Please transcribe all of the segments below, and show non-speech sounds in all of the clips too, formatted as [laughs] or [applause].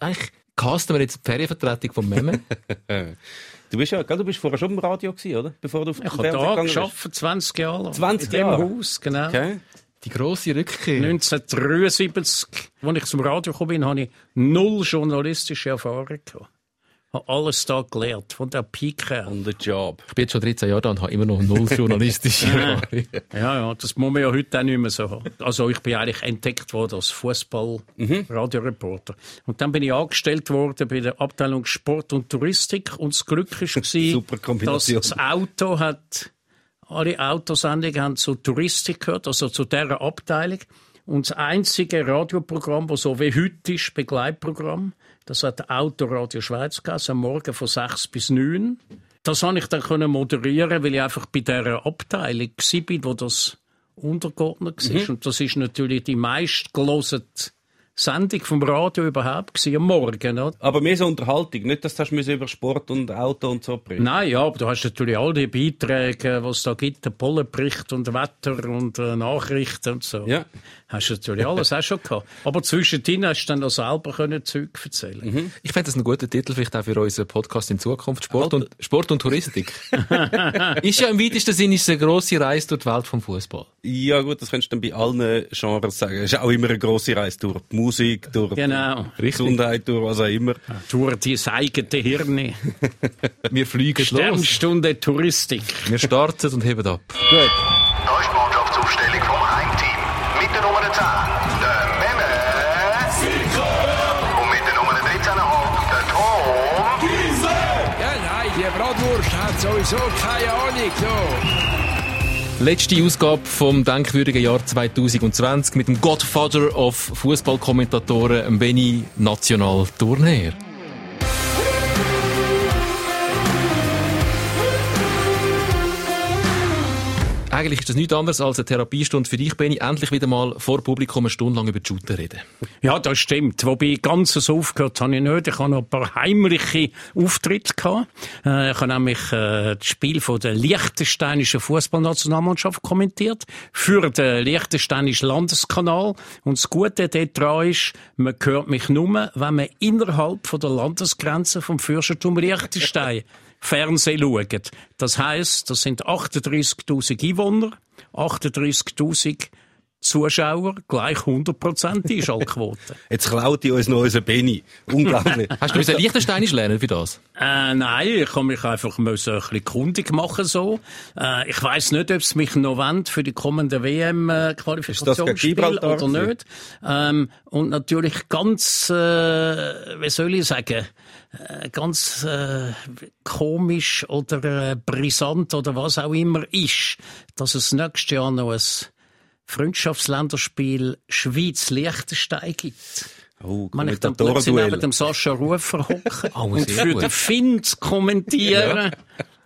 eigentlich casten wir jetzt die Ferienvertretung vom Memme. [laughs] Du bist ja, du bist vorher schon im Radio gewesen, oder? Bevor du auf Ich habe da geschafft, 20 Jahre. 20 in Jahre? dem Haus, genau. Okay. Die grosse Rückkehr. 1973, als ich zum Radio gekommen bin, habe ich null journalistische Erfahrung gehabt. Habe alles da gelernt, von der Pike an. The job. Ich bin jetzt schon 13 Jahre da und habe immer noch null [laughs] journalistische Erfahrung. Ja, ja, das muss man ja heute auch nicht mehr so haben. Also ich bin eigentlich entdeckt worden als Fußball-Radioreporter. Und dann bin ich angestellt worden bei der Abteilung Sport und Touristik und das Glück [laughs] war, dass das Auto hat, alle Autosendungen haben zur Touristik gehört, also zu dieser Abteilung. Und das einzige Radioprogramm, das so wie heute ist, Begleitprogramm, das hat Autoradio Schweiz gehabt, am Morgen von 6 bis 9. Das konnte ich dann moderieren, weil ich einfach bei dieser Abteilung war, wo das untergeordnet war. Und das ist natürlich die meistgelesene Sendung vom Radio überhaupt gewesen, am Morgen. Oder? Aber mehr so Unterhaltung, nicht, dass du über Sport und Auto und so berichten. Nein, ja, aber du hast natürlich all die Beiträge, was es da gibt, der Pollenbericht und Wetter und äh, Nachrichten und so. Ja. Hast du natürlich alles auch schon gehabt. [laughs] Aber zwischendrin hast du dann auch selber können Zeug erzählen. Ich fände das einen guten Titel vielleicht auch für unseren Podcast in Zukunft. Sport und, Sport und Touristik. [laughs] ist ja im weitesten Sinne eine grosse Reise durch die Welt vom Fußball. Ja gut, das könntest du dann bei allen Genres sagen. Es ist auch immer eine grosse Reise durch die Musik, durch Genau. die Gesundheit, durch was auch immer. Durch die eigene Hirne. [laughs] Wir fliegen los. Sternstunde Touristik. Wir starten und heben ab. Gut. Da ist die Mannschaftsaufstellung vom Heimteam. Mit der Nummer 10, der Memme. Und mit der Nummer 13,5, der Tom. Ja, nein, die Bratwurst hat sowieso keine Ahnung. So. Letzte Ausgabe vom denkwürdigen Jahr 2020 mit dem Godfather of Fußballkommentatoren, Benny National Tourneer. Eigentlich ist das nichts anderes als eine Therapiestunde für dich, Benny. Endlich wieder mal vor Publikum eine Stunde lang über die Shooter reden. Ja, das stimmt. Wobei ganz so aufgehört habe ich nicht. Ich habe noch ein paar heimliche Auftritte gehabt. Äh, ich habe nämlich äh, das Spiel von der liechtensteinischen Fußballnationalmannschaft kommentiert für den liechtensteinischen Landeskanal. Und das Gute daran ist, man hört mich nur, wenn man innerhalb von der Landesgrenze vom Fürstentum Liechtenstein Fernsehen schaut. Das heisst, das sind 38.000 Einwohner, 38.000 Zuschauer, gleich 100% Einschaltquote. [laughs] Jetzt klaut die uns noch unseren Benny. Unglaublich. [laughs] Hast du müssen Liechtensteinisch lernen für das? Äh, nein, ich kann mich einfach müssen ein bisschen kundig machen so. Äh, ich weiß nicht, ob es mich noch wollen für die kommende WM äh, oder nicht. Ähm, und natürlich ganz, äh, wie soll ich sagen, ganz äh, komisch oder äh, brisant oder was auch immer ist, dass es nächstes Jahr noch ein Freundschaftsländerspiel Schweiz-Liechtenstein gibt. Oh, Man ich dann plötzlich neben dem Sascha Rufer hocken [laughs] Oh, und für den Finn zu kommentieren.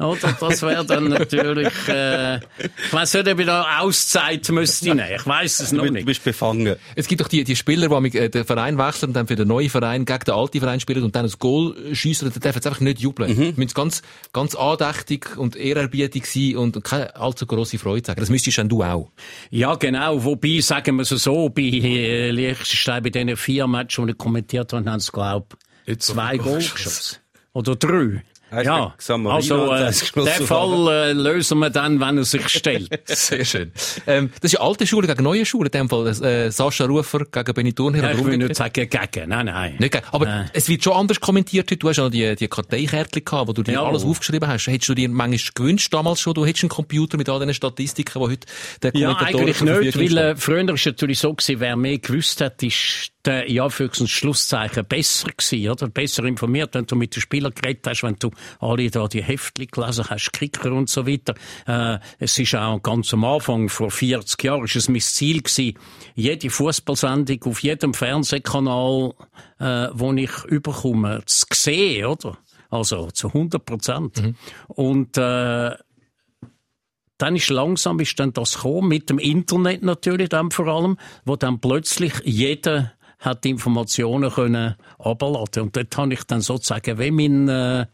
Oder? Das wäre dann natürlich, äh, ich weiss nicht, ob ich da Auszeit müsste nehmen. Ich weiss es noch Du, du nicht. bist befangen. Es gibt doch die, die Spieler, die mit, äh, den Verein wechseln und dann für den neuen Verein gegen den alten Verein spielen und dann ein Goal schiessen, dann dürfen sie einfach nicht jubeln. Mhm. Müssen ganz, ganz andächtig und ehrerbietig sein und keine allzu grosse Freude sagen. Das müsstest dann du auch. Ja, genau. Wobei, sagen wir es so, bei äh, Liechtenstein, bei diesen vier Matches, die ich kommentiert habe, haben sie, glaube ich, zwei Goal [laughs] geschossen. Oder drei. Ja, also äh, den Fall äh, lösen wir dann, wenn er sich stellt. [laughs] Sehr schön. ähm, das ist ja alte Schule gegen neue Schule. In dem Fall äh, Sascha Rufer gegen Benny Thurnherr. Ja, ich will nicht sagen gegen, nein, nein. Nicht gegen. Aber Nein. es wird schon anders kommentiert heute. Du hast ja noch die, die Karteikärtchen gehabt, wo du dir Ja. alles aufgeschrieben hast. Hättest du dir manchmal gewünscht damals schon, du hättest einen Computer mit all diesen Statistiken, die heute der Ja, Kommentator eigentlich zur nicht, weil äh, früher war es natürlich so gewesen, wer mehr gewusst hat, ist der, ja, für Schlusszeichen besser gewesen, oder? Besser informiert, wenn du mit den Spielern geredet hast, wenn du alle da die Heftchen gelesen hast, Kicker und so weiter. Äh, es ist auch ganz am Anfang, vor 40 Jahren, ist es mein Ziel gewesen, jede Fußballsendung auf jedem Fernsehkanal, äh, wo ich überkomme, zu sehen, oder? Also zu 100 Prozent. Und äh, dann ist langsam ist dann das gekommen, mit dem Internet natürlich dann vor allem, wo dann plötzlich jeder hat die Informationen können abladen und dort habe ich dann sozusagen wie mein, äh,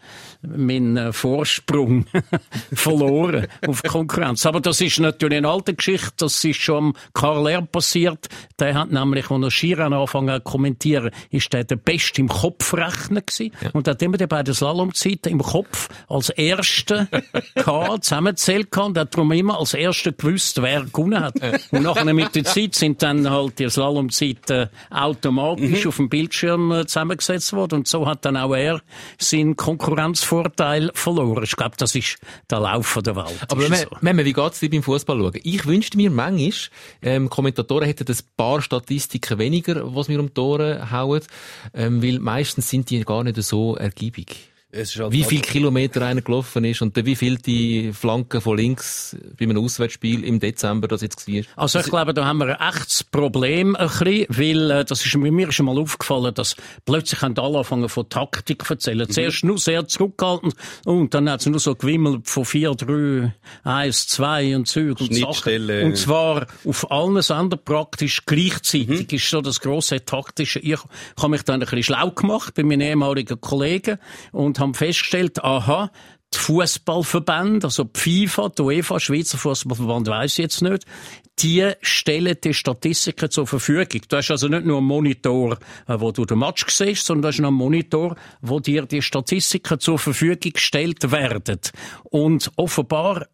mein äh, Vorsprung [laughs] verloren auf Konkurrenz. Aber das ist natürlich eine alte Geschichte, das ist schon am Karl R. passiert. Der hat nämlich, als er Skirennen angefangen hat zu kommentieren, ist der der Beste im Kopfrechnen gewesen ja. und hat immer die beiden Slalomzeiten im Kopf als Erste [laughs] gehabt, zusammenzählt gehabt und hat darum immer als Erster gewusst, wer gewonnen hat. Und nachher mit der Zeit sind dann halt die Slalomzeiten automatisch mhm. auf dem Bildschirm äh, zusammengesetzt worden und so hat dann auch er seinen Konkurrenzvorteil verloren. Ich glaube, das ist der Lauf der Welt. Aber wenn, so. wenn, wie geht's dir beim Fußball schauen? Ich wünschte mir manchmal, ähm, Kommentatoren hätten ein paar Statistiken weniger, was mir um die Ohren hauen, ähm, weil meistens sind die gar nicht so ergiebig. Halt wie viel Kilometer einer gelaufen ist und wie viel die Flanken von links bei einem Auswärtsspiel im Dezember das jetzt war. Also ich glaube, da haben wir ein echtes Problem ein bisschen, weil äh, das ist mir schon mal aufgefallen, dass plötzlich haben alle angefangen von Taktik zu erzählen. Mhm. Zuerst nur sehr zurückgehalten und dann hat es nur so gewimmelt von 4, 3, 1, 2 und Züge und Sachen. Und zwar auf allen Sendern praktisch gleichzeitig mhm. ist so das grosse taktische. Ich habe mich dann ein bisschen schlau gemacht bei meinen ehemaligen Kollegen und haben festgestellt, aha, die Fußballverbände, also die FIFA, die UEFA, Schweizer Fußballverband weiß ich jetzt nicht, die stellen die Statistiken zur Verfügung. Du hast also nicht nur einen Monitor, äh, wo du den Match siehst, sondern du hast einen Monitor, wo dir die Statistiken zur Verfügung gestellt werden. Und offenbar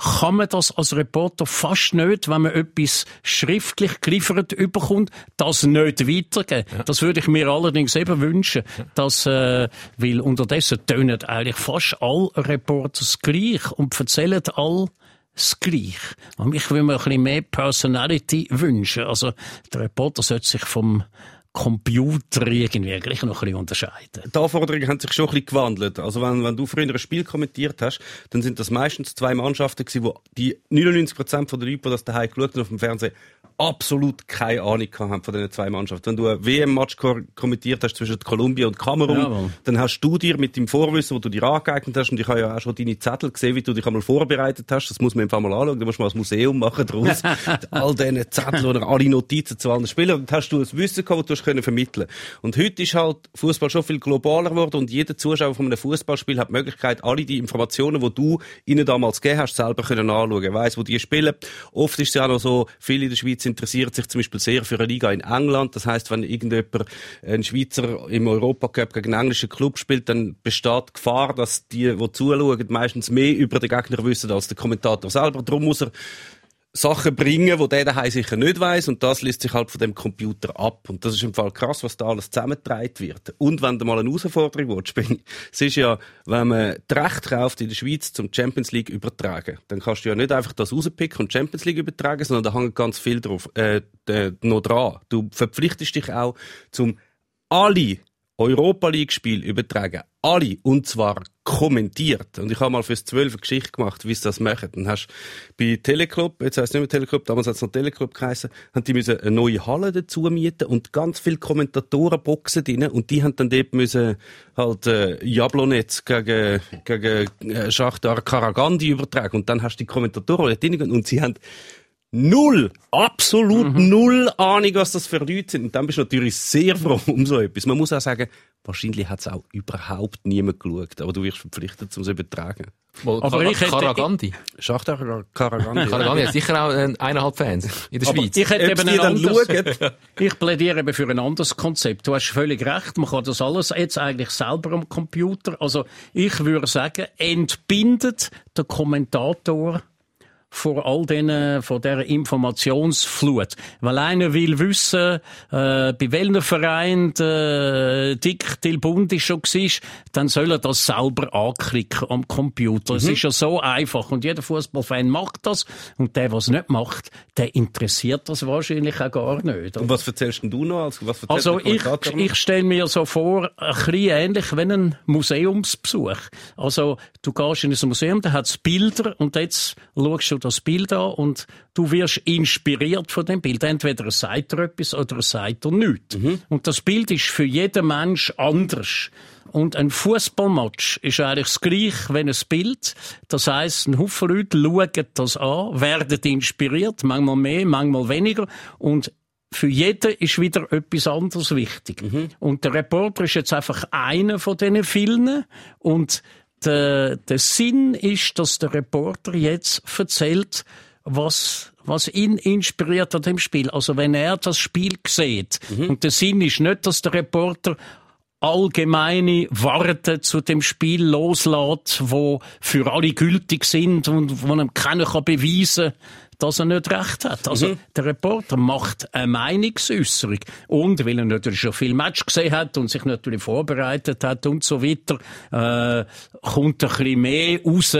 kann man das als Reporter fast nicht, wenn man etwas schriftlich geliefert überkommt, das nicht weitergeben. Ja. Das würde ich mir allerdings eben wünschen, dass, äh, weil unterdessen tönen eigentlich fast alle Reporters gleich und erzählen all das Gleiche. Und ich würde mir ein bisschen mehr Personality wünschen. Also, der Reporter sollte sich vom Computer irgendwie gleich noch ein bisschen unterscheiden. Die Anforderungen haben sich schon ein bisschen gewandelt. Also wenn, wenn du früher ein Spiel kommentiert hast, dann sind das meistens zwei Mannschaften gewesen, wo die 99% der Leute, die das daheim geschaut haben auf dem Fernsehen, absolut keine Ahnung haben von diesen zwei Mannschaften. Wenn du ein WM-Match kommentiert hast zwischen Kolumbien und Kamerun, ja, dann hast du dir mit dem Vorwissen, wo du dir angeeignet hast, und ich habe ja auch schon deine Zettel gesehen, wie du dich einmal vorbereitet hast, das muss man einfach mal anschauen, da musst du mal ein Museum machen draus. [laughs] all diese Zettel oder alle Notizen zu allen Spielern, und hast du ein Wissen gehabt, du können vermitteln Und heute ist halt Fußball schon viel globaler geworden und jeder Zuschauer von einem Fußballspiel hat die Möglichkeit, alle die Informationen, die du ihnen damals gegeben hast, selber können anschauen. Weiss, wo die spielen. Oft ist es ja auch noch so, viele in der Schweiz interessiert sich zum Beispiel sehr für eine Liga in England. Das heißt, wenn irgendjemand, ein Schweizer im Europacup gegen einen englischen Club spielt, dann besteht die Gefahr, dass die, die zuschauen, meistens mehr über den Gegner wissen als der Kommentator selber. Darum muss er Sachen bringen, die der daheim sicher nicht weiß und das lässt sich halt von dem Computer ab. Und das ist im Fall krass, was da alles zusammengetragen wird. Und wenn du mal eine Herausforderung willst, bin es ist ja, wenn man die Rechte kauft in der Schweiz zum Champions League übertragen, dann kannst du ja nicht einfach das rauspicken und Champions League übertragen, sondern da hängt ganz viel drauf, äh, noch dran. Du verpflichtest dich auch zum alle Europa League Spiel übertragen. Alle. Und zwar kommentiert. Und ich habe mal fürs 12 eine Geschichte gemacht, wie sie das machen. Dann hast bei Teleclub, jetzt heisst es nicht mehr Teleclub, damals hat es noch Teleclub geheißen, haben die müssen eine neue Halle dazu mieten und ganz viele Kommentatorenboxen drin und die haben dann dort müssen halt äh, Jablonetz gegen, gegen äh, Schachtar Karagandi übertragen und dann hast du die Kommentatoren dort drin und sie haben null, absolut mhm. null Ahnung, was das für Leute sind. Und dann bist du natürlich sehr froh [laughs] um so etwas. Man muss auch sagen, wahrscheinlich hat es auch überhaupt niemand geschaut, aber du wirst verpflichtet, um es zu übertragen. Well, aber Kar ich hätte, Karagandi. Schachter Karagandi. [laughs] Karagandi hat sicher auch äh, eineinhalb Fans in der aber Schweiz. Ich hätte eben ein anderes, [laughs] ich plädiere eben für ein anderes Konzept. Du hast völlig recht. Man kann das alles jetzt eigentlich selber am Computer. Also, ich würde sagen, entbindet der Kommentator vor all diesen, vor dieser Informationsflut. Weil einer will wissen, äh, bei welchem Verein der Dick Till Bundi schon war, dann soll er das selber anklicken am Computer. Mhm. Es ist ja so einfach. Und jeder Fußballfan macht das. Und der, was nicht macht, der interessiert das wahrscheinlich auch gar nicht. Und was erzählst du noch? Also, was also ich, ich stelle mir so vor, ein bisschen ähnlich wie ein Museumsbesuch. Also, du gehst in ein Museum, da hat es Bilder und jetzt schaust du das Bild an und du wirst inspiriert von dem Bild. Entweder es sagt er etwas oder es sagt er nichts. Mhm. Und das Bild ist für jeden Mensch anders. Und ein Fußballmatch ist eigentlich das Gleiche wie ein Bild. Das heißt, ein Haufen Leute schauen das an, werden inspiriert, manchmal mehr, manchmal weniger. Und für jeden ist wieder etwas anderes wichtig. Und der Reporter ist jetzt einfach einer von diesen vielen. Und der, der Sinn ist, dass der Reporter jetzt erzählt, was, was ihn inspiriert an dem Spiel. Also wenn er das Spiel sieht. Und der Sinn ist nicht, dass der Reporter allgemeine Worte zu dem Spiel loslässt, wo für alle gültig sind und wo einem keiner kann beweisen dass er nicht recht hat. Also der Reporter macht eine Meinungsäußerung und weil er natürlich schon viel Match gesehen hat und sich natürlich vorbereitet hat und so weiter, äh, kommt ein bisschen mehr raus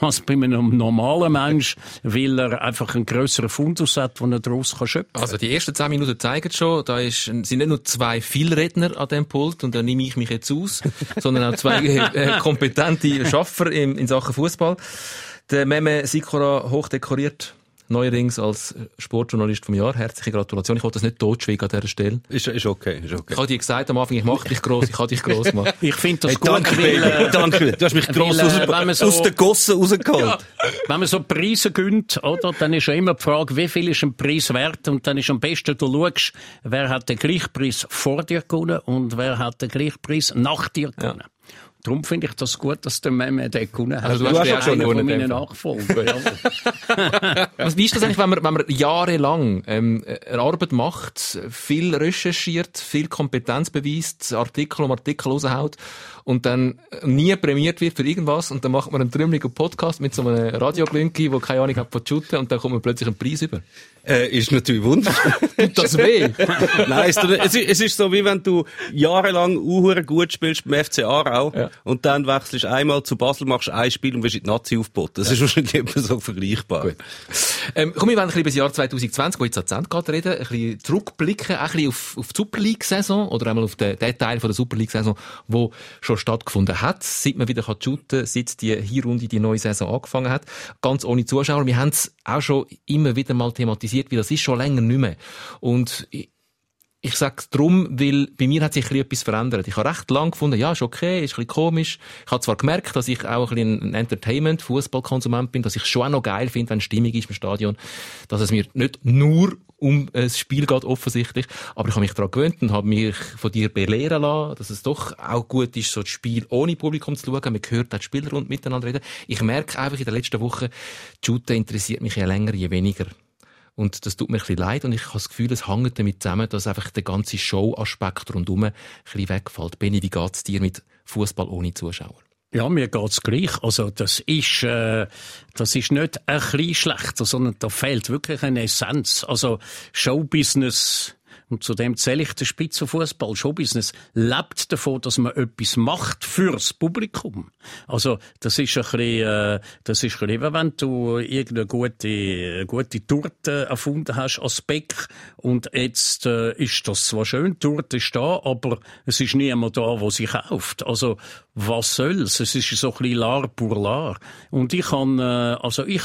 als bei einem normalen Mensch, weil er einfach einen grösseren Fundus hat, den er daraus kann schöpfen kann. Also die ersten zehn Minuten zeigen schon, da ist, sind nicht nur zwei Vielredner an dem Pult und da nehme ich mich jetzt aus, [laughs] sondern auch zwei äh, kompetente Schaffer in, in Sachen Fußball. Der Meme Sikora hochdekoriert neuerdings als Sportjournalist vom Jahr. Herzliche Gratulation. Ich wollte das nicht totschweigen an dieser Stelle. Ist, ist okay, ist okay. Ich habe dir gesagt am Anfang, ich mache dich gross, ich kann dich gross machen. [laughs] Ich finde das Hey, gut, danke, weil, Baby, äh, danke. Du hast mich gross weil, aus, äh, wenn man so- aus den Gossen rausgeholt. Wenn man so Preise gönnt, oder, dann ist ja immer die Frage, wie viel ist ein Preis wert? Und dann ist am besten, du schaust, wer hat den gleichen Preis vor dir gewonnen und wer hat den gleichen Preis nach dir gewonnen. Darum finde ich das gut, dass der Meme den gewonnen hat. Also du hast auch schon einer von meinen ja. [laughs] Was, wie ist das eigentlich, wenn man, wenn man jahrelang ähm, eine Arbeit macht, viel recherchiert, viel Kompetenz beweist, Artikel um Artikel raushaut und dann nie prämiert wird für irgendwas und dann macht man einen trümmeligen Podcast mit so einem Radioglünki, wo keine Ahnung hat von Shooten und dann kommt man plötzlich einen Preis über. Äh, ist natürlich wunderschön. [laughs] Tut das weh? [laughs] Nein, es, es, ist- es ist so, wie wenn du jahrelang uhure gut spielst beim FC Aarau Ja. und dann wechselst einmal zu Basel, machst ein Spiel und wirst in die Nazi aufgeboten. Das ist wahrscheinlich immer so vergleichbar. Gut. Ähm, komm, wir wollen ein bisschen über das Jahr 2020, wo jetzt an Ende geht, reden, ein bisschen zurückblicken, ein bisschen auf, auf die Super League-Saison oder einmal auf den, den Teil von der Super League-Saison, wo schon stattgefunden hat, seit man wieder kann shooten seit die Hinrunde, die neue Saison angefangen hat. Ganz ohne Zuschauer. Wir haben es auch schon immer wieder mal thematisiert, wie das ist schon länger nicht mehr. Und ich, ich sag's drum, weil bei mir hat sich etwas verändert. Ich habe recht lang gefunden, ja, ist okay, ist ein bisschen komisch. Ich habe zwar gemerkt, dass ich auch ein ein Entertainment, Fußballkonsument bin, dass ich schon auch noch geil finde, wenn Stimmung ist im Stadion, dass es mir nicht nur um das Spiel geht, offensichtlich. Aber ich habe mich daran gewöhnt und habe mich von dir belehren lassen, dass es doch auch gut ist, so das Spiel ohne Publikum zu schauen. Man hört auch die Spieler und miteinander reden. Ich merke einfach in den letzten Wochen, die Shooter interessiert mich je länger, je weniger. Und das tut mir ein bisschen leid und ich habe das Gefühl, es hängt damit zusammen, dass einfach der ganze Show-Aspekt rundherum ein bisschen wegfällt. Benni, wie geht's dir mit Fußball ohne Zuschauer? Ja, mir geht's gleich. Also, das ist, äh, das ist nicht ein bisschen schlechter, sondern da fehlt wirklich eine Essenz. Also, Showbusiness, und zu dem zähle ich den Spitzenfußball. Showbusiness lebt davon, dass man etwas macht fürs Publikum. Also, das ist ein bisschen, äh, das ist ein bisschen, wie wenn du irgendeine gute, gute Torte erfunden hast als Bäck und jetzt äh, ist das zwar schön, die Torte ist da, aber es ist niemand da, der sie kauft. Also, was soll's? Es ist so ein bisschen lar pour lar. Und ich kann, äh, also ich,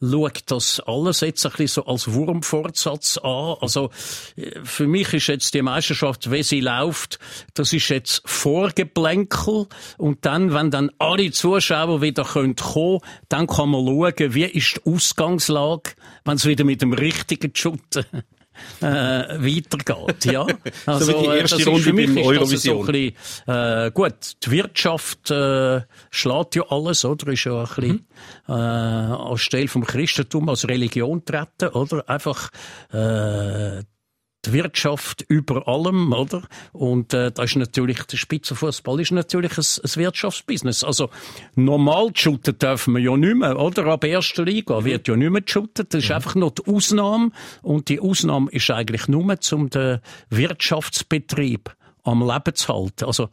schaut das alles jetzt ein bisschen so als Wurmfortsatz an. Also, äh, für mich ist jetzt die Meisterschaft, wie sie läuft, das ist jetzt Vorgeplänkel. Und dann, wenn dann alle Zuschauer wieder können kommen, dann kann man schauen, wie ist die Ausgangslage, wenn es wieder mit dem richtigen Schutten äh, weitergeht, ja. [laughs] Also, wie die äh, erste Runde für mich beim ist das so Eurovision. ein bisschen, äh, gut, die Wirtschaft äh, schlägt ja alles, oder? Ist ja ein bisschen äh, anstelle vom Christentum als Religion treten, oder? Einfach äh, die Wirtschaft über allem, oder? Und äh, da ist natürlich, der Spitzenfußball ist natürlich ein, ein Wirtschaftsbusiness. Also normal shooten dürfen wir ja nicht mehr, oder? Ab erster Liga wird ja nicht mehr geshootet. Das ist einfach nur die Ausnahme. Und die Ausnahme ist eigentlich nur zum den Wirtschaftsbetrieb am Leben zu halten. Also,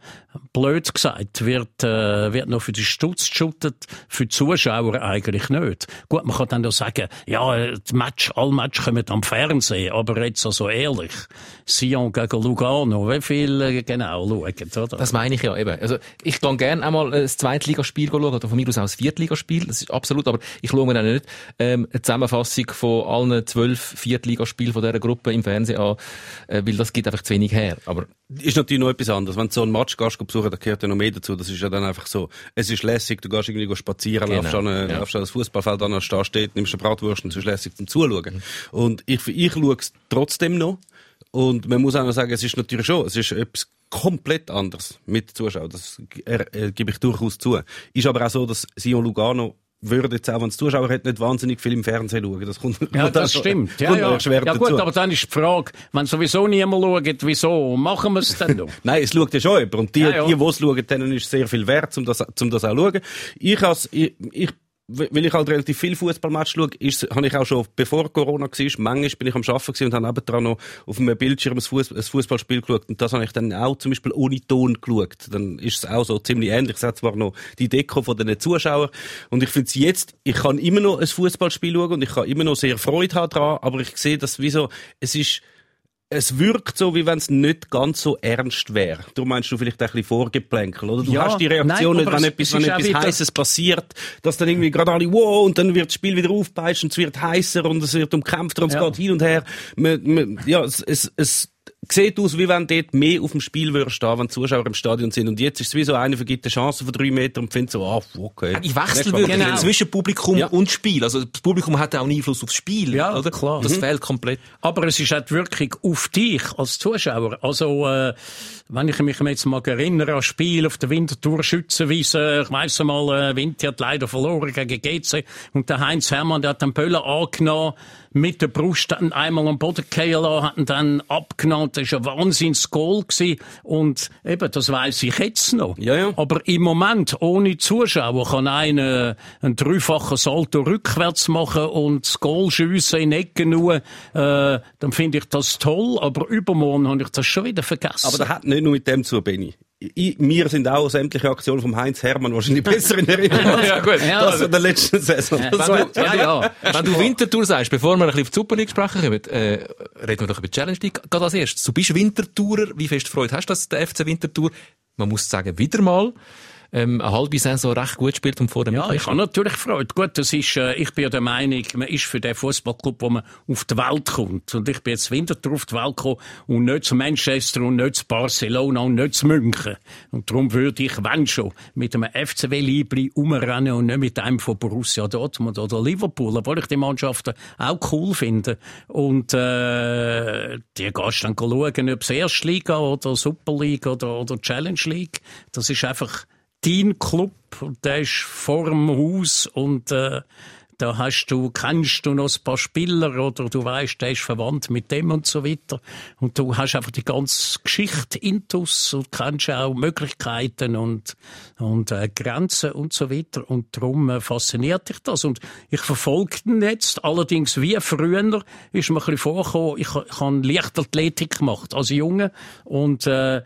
blöd gesagt, wird, äh, wird noch für die Stutz geshootet, für die Zuschauer eigentlich nicht. Gut, man kann dann auch sagen, ja, äh, die Match, alle Match kommen am Fernsehen, aber jetzt also ehrlich, Sion gegen Lugano, wie viel äh, genau schauen, oder? Das meine ich ja eben. Also, ich kann gerne einmal ein Zweitligaspiel schauen, oder von mir aus auch ein Viertligaspiel. Das ist absolut, aber ich schaue mir dann nicht ähm, eine Zusammenfassung von allen zwölf Viertligaspielen von dieser Gruppe im Fernsehen an, äh, weil das gibt einfach zu wenig her. Aber Ist natürlich noch etwas anderes. Wenn du so einen Match gehst, besuchen, da gehört ja noch mehr dazu. Das ist ja dann einfach so, es ist lässig, du gehst irgendwie spazieren, Genau, laufst an, eine- ja. laufst an das Fußballfeld an, da steht, nimmst eine Bratwurst und es ist lässig zum Zuschauen. Und ich, ich schaue es trotzdem noch. Und man muss auch noch sagen, es ist natürlich schon, es ist etwas komplett anderes mit Zuschauern. Das gebe ich durchaus zu. Ist aber auch so, dass Sion Lugano würde jetzt auch, wenn es Zuschauer hat, nicht wahnsinnig viel im Fernsehen schauen. Das kommt, Ja, das stimmt. Ja, ja. schwer ja gut, dazu. aber dann ist die Frage, wenn sowieso niemand schaut, wieso machen wir es denn noch? [laughs] Nein, es schaut ja schon jemand. Und die, Ja, ja. die, die es schauen, denen ist sehr viel wert, um das, um das auch zu schauen. Ich, has, ich, ich weil ich halt relativ viel Fußballmatch schaue, ist, habe ich auch schon, bevor Corona war, manchmal bin ich am Arbeiten und habe nebendran noch auf einem Bildschirm ein, Fuß, ein Fußballspiel geschaut. Und das habe ich dann auch zum Beispiel ohne Ton geschaut. Dann ist es auch so ziemlich ähnlich. Es hat zwar noch die Deko von den Zuschauern. Und ich finde es jetzt, ich kann immer noch ein Fußballspiel schauen und ich kann immer noch sehr Freude haben dran, aber ich sehe das wie es ist, es wirkt so, wie wenn es nicht ganz so ernst wäre. Du meinst du vielleicht ein bisschen Vorgeplänkel, oder? Du Ja, hast die Reaktion nein, nicht, wenn etwas, wenn etwas Heißes passiert, dass dann irgendwie gerade alle, wow, und dann wird das Spiel wieder aufgepeitscht und es wird heißer und es wird umkämpfter und es Ja. geht hin und her. Man, man, ja, es, es, es sieht aus, wie wenn dort mehr auf dem Spiel würde stehen, wenn die Zuschauer im Stadion sind. Und jetzt ist es wie so, einer vergibt eine Chance von drei Metern und findet so, ah, okay. Ich wechsle wirklich Genau. zwischen Publikum Ja. und Spiel. Also das Publikum hat auch einen Einfluss aufs Spiel, Ja, oder? klar. Das Mhm. fehlt komplett. Aber es ist auch die Wirkung auf dich als Zuschauer. Also, äh, wenn ich mich jetzt mal erinnere an Spiel auf der Winterthur Schützenwiese, ich weiss mal, äh, Winter hat leider verloren gegen GC und der Heinz Hermann, der hat den Böller angenommen, mit der Brust einmal am Boden fallen lassen, hat ihn dann abgenommen. Das war ein Wahnsinns-Goal. Und eben, das weiss ich jetzt noch. Ja, ja. Aber im Moment, ohne Zuschauer, kann einer einen dreifachen Salto rückwärts machen und das Goal schiessen in Ecken nur, äh, dann finde ich das toll, aber übermorgen habe ich das schon wieder vergessen. Aber das hat nicht nur mit dem zu, Benny. Ich, mir sind auch sämtliche Aktionen vom Heinz Hermann wahrscheinlich [laughs] besser in Erinnerung. Ja, gut. Ja, Das von der letzten Saison. Das Wenn du, ja, ja. Wenn du Wintertour sagst, bevor wir ein bisschen auf die Super League sprechen kommen, äh, reden wir doch über die Challenge League. Gerade als erstes. Du bist Wintertourer. Wie fest Freude hast du, dass der FC Wintertour, man muss sagen, wieder mal, ähm, eine halbe Saison recht gut spielt und vor dem Ja, ich habe natürlich Freude. Gut, das ist, äh, ich bin ja der Meinung, man ist für den Fußballclub, wo man auf die Welt kommt. Und ich bin jetzt Winterthur auf die Welt gekommen und nicht zu Manchester und nicht zu Barcelona und nicht zu München. Und darum würde ich, wenn schon, mit einem FCW-Liebli umrennen und nicht mit einem von Borussia Dortmund oder Liverpool, obwohl ich die Mannschaften auch cool finde. Und äh, die gehst dann schauen, ob es Erstliga oder Superliga oder, oder Challenge League. Das ist einfach dein Club, der ist vor dem Haus und äh, da hast du, kennst du noch ein paar Spieler oder du weißt, der ist verwandt mit dem und so weiter. Und du hast einfach die ganze Geschichte intus und kennst auch Möglichkeiten und, und äh, Grenzen und so weiter. Und darum äh, fasziniert dich das. Und ich verfolge den jetzt. Allerdings wie früher ist mir ein bisschen vorgekommen, ich, ich habe Leichtathletik gemacht als Junge und äh,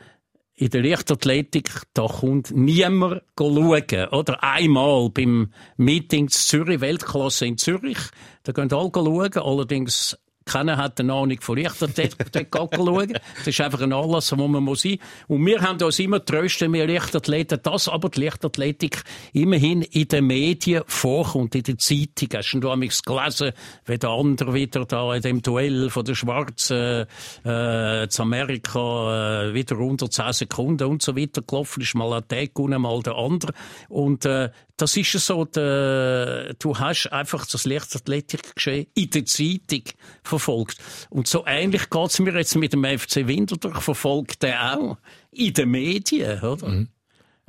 in der Leichtathletik, da kommt niemand schauen. Oder einmal beim Meeting in Zürich, Weltklasse in Zürich, da gehen alle schauen, allerdings keiner hat eine Ahnung von geht schauen. Das ist einfach ein Anlass, wo man muss sein. Und wir haben uns immer trösten, wir Leichtathleten, dass aber die Leichtathletik immerhin in den Medien vorkommt, in den Zeitungen. Hast du amigs gelesen, wie der andere wieder da in dem Duell von der Schwarzen äh, zu Amerika äh, wieder unter 10 Sekunden und so weiter gelaufen ist, mal ein Tag gewonnen, mal der andere. Und äh, das ist ja so, der, du hast einfach das Leichtathletikgeschehen in der Zeitung verfolgt. Und so ähnlich geht's mir jetzt mit dem FC Winterthur, ich verfolge den auch in den Medien, oder?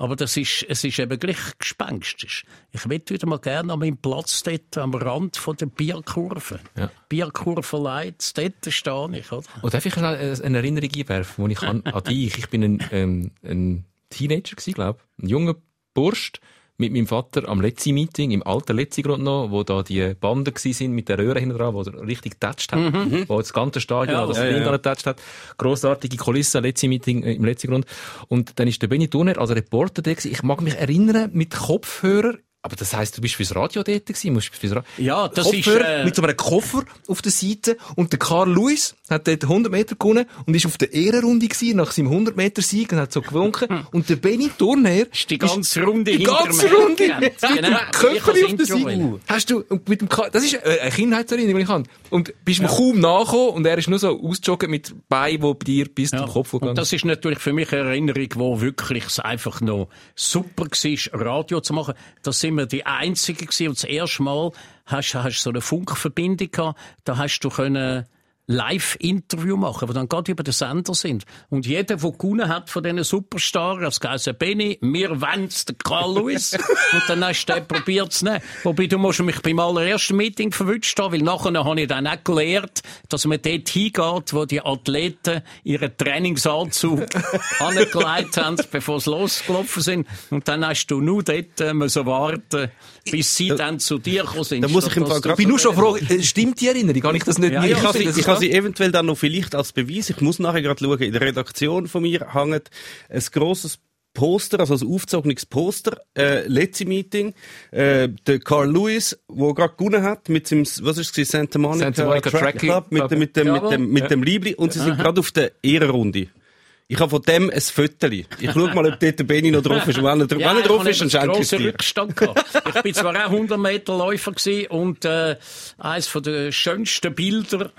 Aber das ist, es ist eben gleich gespenstisch. Ich möchte wieder mal gerne an meinem Platz dort am Rand von der Bierkurve. Ja. Bierkurve Leitz, dort stehe ich, oder? Und darf ich eine Erinnerung einwerfen, die ich an, an dich, ich bin ein, ähm, ein Teenager gewesen, glaube Ein junger Bursch mit meinem Vater am Letzi-Meeting, im alten Letzi-Grund noch, wo da die Banden sind mit der Röhre hinten dran, wo er richtig getatscht hat, wo das ganze Stadion Ja, ja, das ja, Ding ja. getatscht hat. Grossartige Kulisse, Letzi-Meeting äh, im Letzi-Grund. Und dann ist der Benny Turner als Reporter da. Ich mag mich erinnern, mit Kopfhörer Aber das heisst, du bist fürs Radio dort gewesen, musst fürs Ra Ja, das Kopfhörer ist, äh, mit so einem Koffer auf der Seite und der Carl Lewis hat dort 100 Meter gewonnen und ist auf der Ehrenrunde gewesen, nach seinem 100 Meter Sieg und hat so gewunken [laughs] und der Benny Turner Ist die ganze Runde die ganze Runde mit dem Genau, Köpfchen ich als auf der will. Hast du, und mit dem Ka das ist eine Kindheitserinnerung, die ich habe. Und bist mir kaum nachgekommen und er ist nur so ausgejoggt mit Beinen, die bei dir bis zum Kopf gegangen Und das ist natürlich für mich eine Erinnerung, wo wirklich es einfach noch super war, Radio zu machen. Da sind wir die Einzigen gewesen. Und das erste Mal hast du so eine Funkverbindung gehabt. Da hast du können Live-Interview machen, die dann gerade über den Sender sind. Und jeder, der gewonnen hat von diesen Superstars, das geheißen Benny, wir wollen's, der Carl Lewis. [laughs] und dann hast du den probiert zu nehmen. Wobei du musst mich beim allerersten Meeting verwünscht haben, weil nachher habe ich dann auch gelernt, dass man dort hingeht, wo die Athleten ihren Trainingsanzug [laughs] angelegt haben, bevor sie losgelaufen sind. Und dann hast du nur dort äh, müssen warten, bis sie dann zu dir gekommen sind. Da muss ich im Fall grad- Ich bin nur schon froh, äh, stimmt die Erinnerung? Kann ich das nicht Ja, mehr ja, Ich ich das? sie eventuell dann noch vielleicht als Beweis, ich muss nachher gerade schauen, in der Redaktion von mir hängt ein grosses Poster, also ein aufgezogenes Poster, äh, letzte Meeting, äh, der Carl Lewis, wo gerade gewonnen hat, mit seinem, was ist es, Santa Monica, Santa Monica Track Club, mit, dem- mit dem, mit dem, mit dem Liebli, und sie sind gerade auf der Ehrenrunde. Ich habe von dem ein Fötterli. Ich schau mal, ob dort der Benny noch drauf ist. Und wenn er, wenn er drauf ist, dann schenke ich es dir. Rückstand gehabt. Ich bin zwar auch 100 Meter Läufer gewesen und äh, eines der schönsten Bilder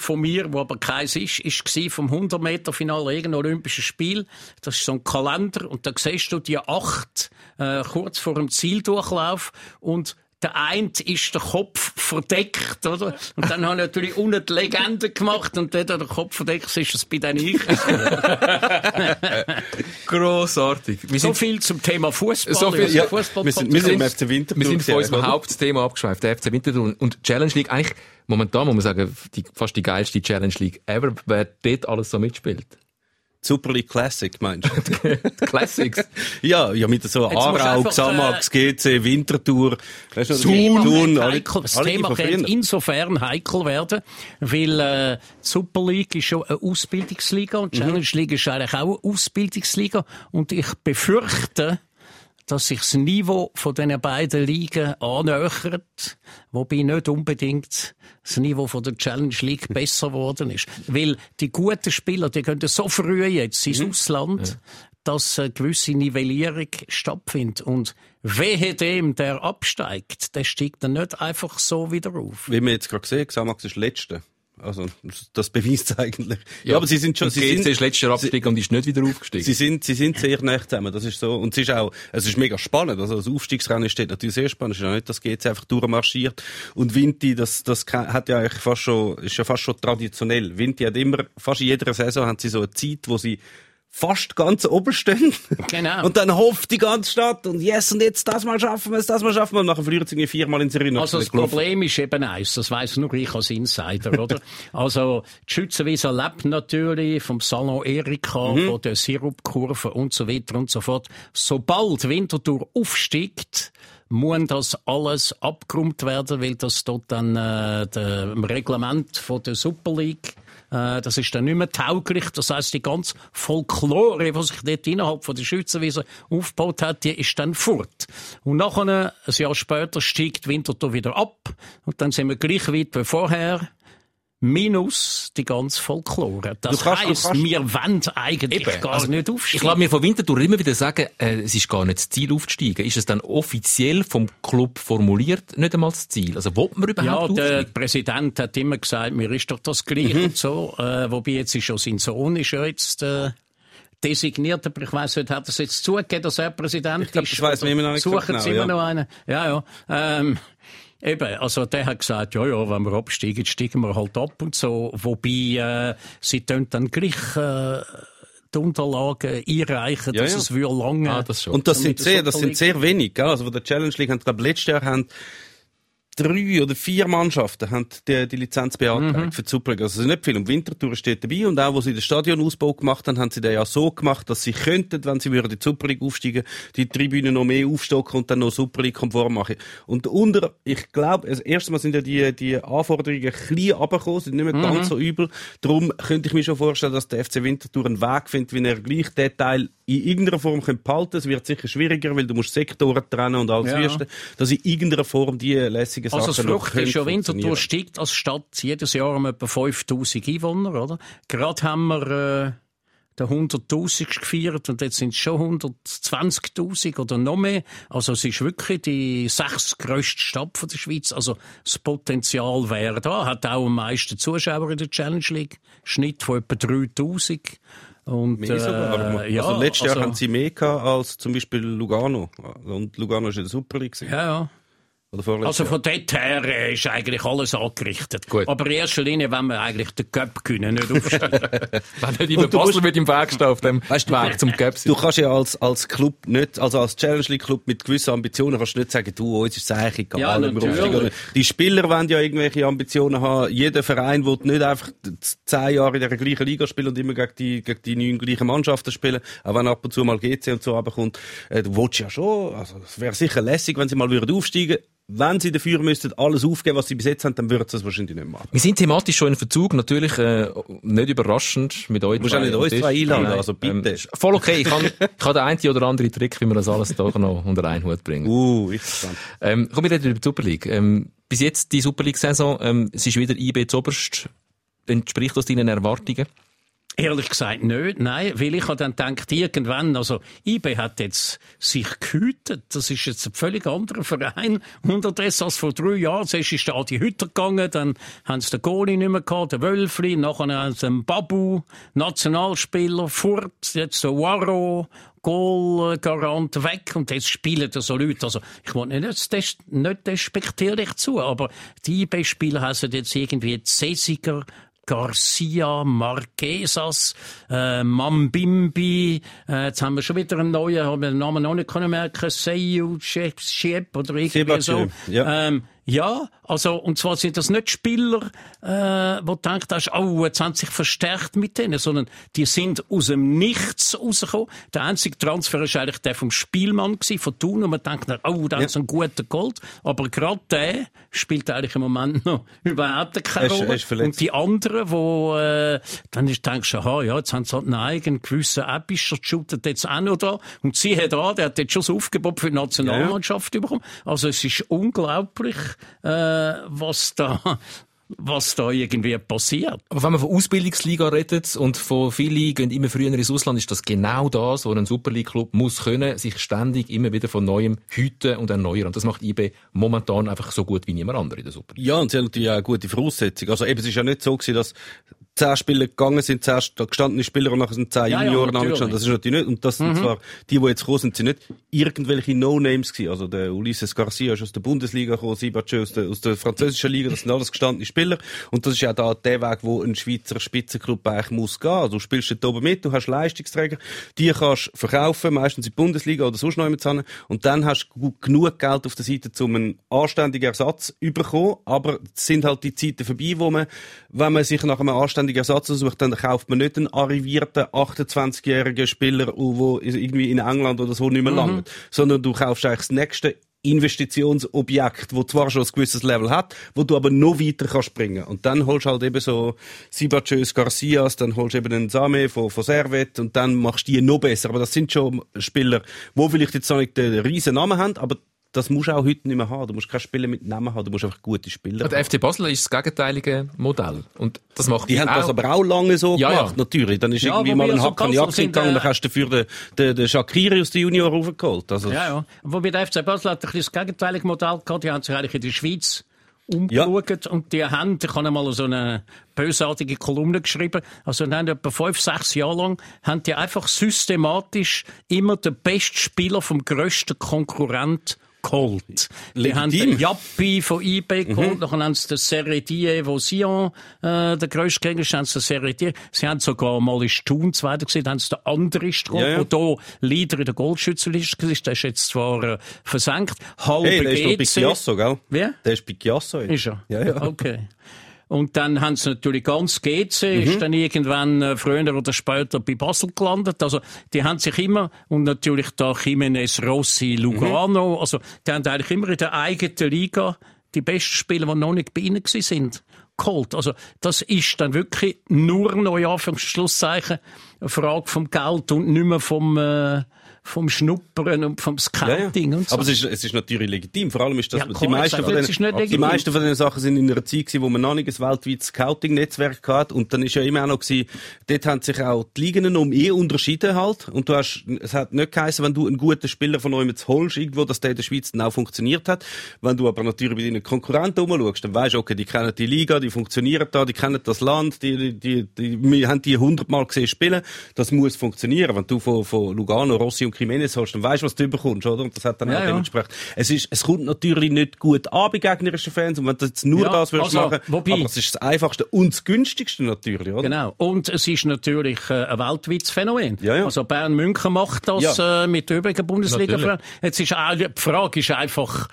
von mir, wo aber keins ist, ist vom 100 Meter Finale irgendein Olympisches Spiel. Das ist so ein Kalender und da siehst du die acht äh, kurz vor dem Zieldurchlauf und der eine ist der Kopf verdeckt, oder? Und dann habe ich natürlich unten die Legende gemacht und dort, wo der Kopf verdeckt ist, ist es bei den ich. [laughs] Grossartig. Wir So sind, viel zum Thema Fußball. So viel- ja, Fußball wir sind- wir sind im FC Winterthur wir sind von unserem? Hauptthema abgeschweift, der FC Winterthur. Und Challenge League, eigentlich, momentan muss man sagen, die, fast die geilste Challenge League ever, wer dort alles so mitspielt. Super League Classic, meinst du? [laughs] Classics. Ja, ja, mit so Aarau, Xamax, GC, Winterthur, weißt du, Thun, heikel, das alle Thema könnte insofern heikel werden, weil äh, Super League ist schon eine Ausbildungsliga und Mhm. Challenge League ist eigentlich auch eine Ausbildungsliga und ich befürchte, dass sich das Niveau von diesen beiden Ligen annähert, wobei nicht unbedingt das Niveau von der Challenge League [laughs] besser geworden ist. Weil die guten Spieler, die gehen so früh jetzt ins Mhm. Ausland, dass eine gewisse Nivellierung stattfindet. Und wehe dem, der absteigt, der steigt dann nicht einfach so wieder auf. Wie wir jetzt gerade gesehen, Xamax ist Letzte. Also, das beweist eigentlich. Ja, aber sie sind schon, sie sind, ist letztes Jahr abgestiegen und ist nicht wieder aufgestiegen. Sie sind, sie sind sehr nah zusammen. Das ist so. Und es ist auch, es ist mega spannend. Also, das Aufstiegsrennen steht natürlich sehr spannend. Es ist ja nicht, dass GC einfach durchmarschiert. Und Vinti, das, das hat ja eigentlich fast schon, ist ja fast schon traditionell. Vinti hat immer, fast in jeder Saison haben sie so eine Zeit, wo sie fast ganz oben stehen. Genau. Und dann hofft die ganze Stadt und yes, und jetzt das mal schaffen wir es, das mal schaffen wir. Und nachher verlieren sie irgendwie viermal in Serie. Also das Problem ist eben eins, das weiss nur ich als Insider, oder? [laughs] Also die Schützenwiese lebt natürlich vom Salon Erika, Mhm. von der Sirupkurve und so weiter und so fort. Sobald Winterthur aufsteigt, muss das alles abgeräumt werden, weil das dort dann äh, dem Reglement von der Super League äh, das ist dann nicht mehr tauglich. Das heißt, die ganze Folklore, die sich dort innerhalb von der Schützenwiese aufgebaut hat, die ist dann fort. Und nachher, ein Jahr später, steigt Winterthur wieder ab. Und dann sind wir gleich weit wie vorher. Minus die ganze Folklore. Das Du kannst- du heisst, kannst- wir wollen eigentlich Eben, gar also, nicht Ich aufsteigen. glaube mir von Winterthur immer wieder sagen, äh, es ist gar nicht das Ziel aufzusteigen. Ist es dann offiziell vom Club formuliert nicht einmal das Ziel? Also, will man Ja, überhaupt der aufsteigen? Präsident hat immer gesagt, mir ist doch das gleich Mhm. und so. Äh, wobei jetzt ist schon sein Sohn ist ja jetzt äh, designiert, aber ich weiss nicht, hat er es jetzt zugegeben, dass er Präsident Ich glaub, ist? das weiss Oder immer noch nicht Suchen genau, sie immer ja. noch einen? Ja, ja. Ähm, Eben, also der hat gesagt, ja, ja, wenn wir absteigen, steigen wir halt ab und so. Wobei, äh, sie tun dann gleich äh, die Unterlagen einreichen, Ja, dass ja. es würde lange. Ah, das schon. Und das sind sehr, das sind sehr wenig, gell? Also, von der Challenge League haben, glaube letztes Jahr haben drei oder vier Mannschaften haben die, die Lizenz beantragt Mhm. für die Superliga. Also nicht viel. Und Winterthur steht dabei. Und auch, wo sie den Stadionausbau gemacht haben, haben sie den ja so gemacht, dass sie könnten, wenn sie würden die Superliga aufsteigen, die Tribüne noch mehr aufstocken und dann noch Superliga konform machen. Und unter, ich glaube, also erstmal sind ja die, die Anforderungen ein bisschen runtergekommen, sind nicht mehr Mhm. ganz so übel. Darum könnte ich mir schon vorstellen, dass der FC Winterthur einen Weg findet, wie er gleich den Teil in irgendeiner Form behalten. Es wird sicher schwieriger, weil du musst Sektoren trennen und alles Ja. Wüste, dass in irgendeiner Form die lässigen Also das ja Winterthur steigt als Stadt jedes Jahr um etwa 5000 Einwohner, oder? Gerade haben wir äh, den 100.000 gefeiert und jetzt sind es schon 120.000 oder noch mehr. Also es ist wirklich die sechstgrößte Stadt von der Schweiz. Also das Potenzial wäre da. Hat auch am meisten Zuschauer in der Challenge League. Schnitt von etwa 3000. Und, äh, ja, also letztes Jahr also- haben sie mehr gehabt als zum Beispiel Lugano. Und Lugano ist in der Super League. Ja, ja. Also von dort her äh, ist eigentlich alles angerichtet. Gut. Aber in erster Linie wollen wir eigentlich den Cup gewinnen, nicht aufsteigen. [laughs] Wenn nicht immer Basel musst- mit im Weg stehen auf dem Weißt du, Weg zum Gap Du kannst ja als, als Club nicht, also als Challenge League Club mit gewissen Ambitionen kannst du nicht sagen, du, uns ist es eigentlich egal. Ja, natürlich. Die Spieler wollen ja irgendwelche Ambitionen haben. Jeder Verein will nicht einfach zehn Jahre in der gleichen Liga spielen und immer gegen die, gegen die neun gleichen Mannschaften spielen. Auch wenn ab und zu mal GC und so runterkommt. Äh, du willst ja schon, also es wäre sicher lässig, wenn sie mal würden aufsteigen Wenn sie dafür müssten alles aufgeben, was sie bis jetzt haben, dann würden sie das wahrscheinlich nicht machen. Wir sind thematisch schon in Verzug, natürlich äh, nicht überraschend mit euch. Du musst auch nicht uns zwei einladen, also bitte. ist voll okay, ich kann, ich kann den einen oder anderen Trick, wie wir das alles doch noch unter einen Hut bringen. Uh, interessant. Ähm, komm, wir reden über die Super League. Ähm, bis jetzt die Super League-Saison, ähm, es ist wieder IB zoberst. Entspricht das deinen Erwartungen? Ehrlich gesagt nicht, nein, weil ich habe dann gedacht, irgendwann, also IB hat jetzt sich gehütet, das ist jetzt ein völlig anderer Verein, unterdessen als vor drei Jahren, zuerst ist der Adi Hütter gegangen, dann haben sie den Goalie nicht mehr gehabt, den Wölfli, nachher haben sie den Babu, Nationalspieler, Furt, jetzt der Waro, Goalgarant weg. Und jetzt spielen da so Leute. Also ich will nicht, des- nicht despektierlich zu, aber die IB-Spieler haben jetzt irgendwie Cesiger, Garcia, Marquesas, äh, Mambimbi, äh, jetzt haben wir schon wieder einen neuen, haben wir den Namen noch nicht können merken, Seyu, Shep oder irgendwie so. Sebastian, ja. Ähm, ja, also, und zwar sind das nicht Spieler, äh, wo du denkst, oh, jetzt haben sie sich verstärkt mit denen, sondern die sind aus dem Nichts rausgekommen. Der einzige Transfer war eigentlich der vom Spielmann gewesen, von Thun, und man denkt, oh, da ist ein guter Gold. Aber gerade der spielt eigentlich im Moment noch [laughs] überhaupt keine Rolle. und die anderen, wo, äh, dann ist, denkst du, aha, ja, jetzt haben sie halt einen eigenen gewissen Epischer, shootet jetzt auch noch da. Und sie hat da, der hat jetzt schon das Aufgebot für die Nationalmannschaft bekommen. Also es ist unglaublich, äh, was da, was da irgendwie passiert. Aber wenn man von Ausbildungsliga redet und von viele gehen immer früher ins Ausland, ist das genau das, was ein Super League Club muss können, sich ständig immer wieder von Neuem hüten und erneuern. Und das macht IB momentan einfach so gut wie niemand andere in der Super League. Ja, und sie haben natürlich auch eine gute Voraussetzung. Also eben, es ist ja nicht so gewesen, dass zehn Spieler gegangen sind, zehn sta- gestandene Spieler und nachher sind zehn Ja, ja, Junioren natürlich. angestanden. Das ist natürlich nicht. Und das sind zwar, die, die jetzt gekommen sind, sind nicht irgendwelche No-Names gewesen. Also der Ulises Garcia ist aus der Bundesliga gekommen, Sibachö aus der, aus der französischen Liga, das sind alles gestandene Spieler. Und das ist ja da der Weg, wo ein Schweizer Spitzenclub eigentlich muss gehen. Also du spielst dort oben mit, du hast Leistungsträger, die kannst du verkaufen, meistens in die Bundesliga oder sonst noch jemand hin. Und dann hast du genug Geld auf der Seite, um einen anständigen Ersatz zu bekommen. Aber es sind halt die Zeiten vorbei, wo man, wenn man sich nach einem anständigen Ersatz sucht, dann kauft man nicht einen arrivierten 28-jährigen Spieler, der irgendwie in England oder so nicht mehr langt, sondern du kaufst eigentlich das nächste Investitionsobjekt, wo zwar schon ein gewisses Level hat, wo du aber noch weiter kannst bringen. Und dann holst du halt eben so Sibachös Garcias, dann holst du eben einen Same von, von Servet und dann machst du die noch besser. Aber das sind schon Spieler, wo vielleicht jetzt noch nicht den riesen Namen haben, aber das musst du auch heute nicht mehr haben. Du musst keine Spieler mit Namen haben, du musst einfach gute Spieler Der haben. FC Basel ist das gegenteilige Modell. Und das macht Die haben das aber auch lange so Ja, gemacht, ja. natürlich. Dann ist Ja, irgendwie mal ein also Hack an Basel Jagd sind, gegangen, äh, dann hast du dafür den, den, den Shakiri aus der Junior raufgeholt. Also, Ja, ja. Wobei der FC Basel hat ein bisschen das gegenteilige Modell gehabt. Die haben sich eigentlich in der Schweiz umgeschaut und die haben, ich habe einmal so eine bösartige Kolumne geschrieben, also die haben etwa fünf, sechs Jahre lang, haben die einfach systematisch immer den besten Spieler vom grössten Konkurrent geholt. Die haben den Jappi von IB geholt, nachher haben sie den Serretier von Sion, äh, der grösste Gegner, haben sie den Serretier. Sie haben sogar mal in Thun zweiter gesehen, haben sie den Andrist geholt, Ja, ja. der hier Leader in der Goldschützenliste ist. Der ist jetzt zwar äh, versenkt. Halbe Hey, der ist doch. Chiasso, gell? Wer? Der ist bei Chiasso. jetzt. Ist er? Ja, ja. Okay. Und dann haben sie natürlich ganz GC, Mhm. ist dann irgendwann äh, früher oder später bei Basel gelandet. Also, die haben sich immer, und natürlich da Jimenez, Rossi, Lugano, Mhm. also, die haben eigentlich immer in der eigenen Liga die besten Spieler, die noch nicht bei ihnen gewesen sind, geholt. Also, das ist dann wirklich nur noch, ja, für Schlusszeichen, eine Frage vom Geld und nicht mehr vom, äh, vom Schnuppern und vom Scouting und so. Aber es ist, es ist natürlich legitim. Vor allem ist das, Ja, die, meisten von sage, den, es ist nicht die meisten von den Sachen sind in einer Zeit gewesen, wo man noch nicht ein weltweites Scouting-Netzwerk hat. Und dann ist ja immer auch noch gewesen, dort haben sich auch die Ligen um eh unterschieden halt. Und du hast, es hat nicht geheißen, wenn du einen guten Spieler von euch jetzt holst, irgendwo, dass der in der Schweiz dann auch funktioniert hat. Wenn du aber natürlich bei deinen Konkurrenten rumschaust, dann weisst du, okay, die kennen die Liga, die funktionieren da, die kennen das Land, die, die, die, wir haben die hundertmal gesehen spielen. Das muss funktionieren. Wenn du von, von Lugano, Rossi und Jimenez hast, dann weißt du, was du bekommst, oder? Und das hat dann Ja, auch ja. dementsprechend. Es ist, es kommt natürlich nicht gut an bei gegnerischen Fans. Und wenn du jetzt nur Ja, das würdest also, machen, wobei- aber es ist das einfachste und das günstigste natürlich, oder? Genau. Und es ist natürlich äh, ein weltweites Phänomen. Ja, ja. Also Bern München macht das Ja. äh, mit übrigen bundesliga. Jetzt ist die Frage ist einfach,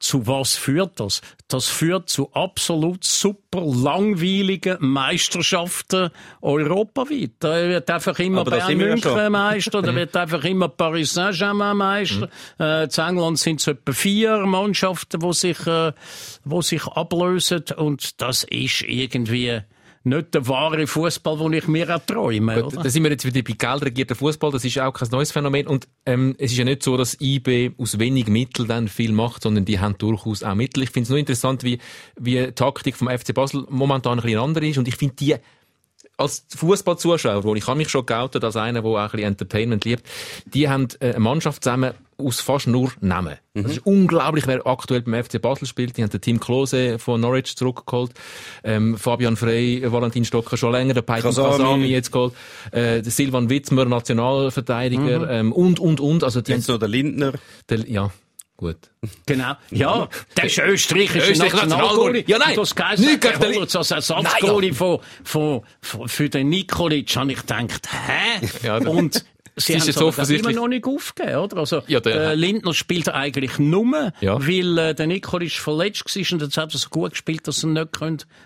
zu was führt das? Das führt zu absolut super langweiligen Meisterschaften europaweit. Da wird einfach immer Aber ja München. Meister, da wird einfach immer Paris Saint-Germain Meister. Äh, in England sind es etwa vier Mannschaften, die sich, äh, wo sich ablösen und das ist irgendwie nicht der wahre Fußball, den ich mir auch träume. Gut, Oder? da sind wir jetzt wieder bei geldregierten Fußball. Das ist auch kein neues Phänomen. Und ähm, es ist ja nicht so, dass IB aus wenig Mitteln dann viel macht, sondern die haben durchaus auch Mittel. Ich finde es nur interessant, wie, wie die Taktik vom FC Basel momentan ein bisschen andere ist. Und ich finde die als Fußballzuschauer, wo ich habe mich schon geoutet als einer, der auch ein bisschen Entertainment liebt, die haben äh, eine Mannschaft zusammen aus fast nur Namen. Das ist unglaublich, wer aktuell beim FC Basel spielt. Die haben den Tim Klose von Norwich zurückgeholt, ähm, Fabian Frey, Valentin Stocker schon länger, der Peiton Kasami. Kasami jetzt geholt, äh, der Silvan Witzmer, Nationalverteidiger ähm, und, und, und. Also die Jetzt noch der Lindner. haben, der, ja, gut. Genau. Ja, der ist österreichische Österreich Nationalgoalie. Ja, nein. Das Geist Nicht gegen den als Ersatzgoalie von, von, von, für den Nikolic, habe ich gedacht, hä? Ja, Und Sie ist haben jetzt es aber offensichtlich- immer noch nicht aufgegeben, oder? Also, Ja, der- der Lindner spielt eigentlich nur, Ja. weil äh, der Nikolic verletzt war und jetzt hat er so gut gespielt, dass sie ihn nicht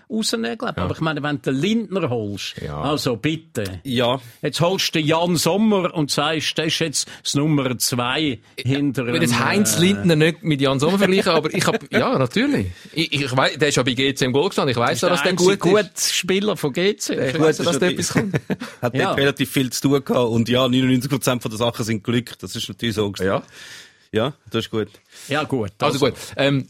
rausnehmen können. Aber ich meine, wenn du den Lindner holst, Ja. also bitte. Ja. Jetzt holst du den Jan Sommer und sagst, das ist jetzt das Nummer zwei hinter Ich will jetzt Heinz äh, Lindner nicht mit Jan Sommer vergleichen, aber ich hab, ja, natürlich. Ich, ich weiss, der ist ja bei GC im Goal gestanden. Ich weiss ja, dass der gut ist. gute Spieler von GC. Ich weiss ja, das dass ist da etwas kommt. [laughs] Hat Ja. relativ viel zu tun gehabt. Und ja, 99% von den Sachen sind Glück. Das ist natürlich so. Ja. Ja, das ist gut. Ja, gut. Also gut. Ähm,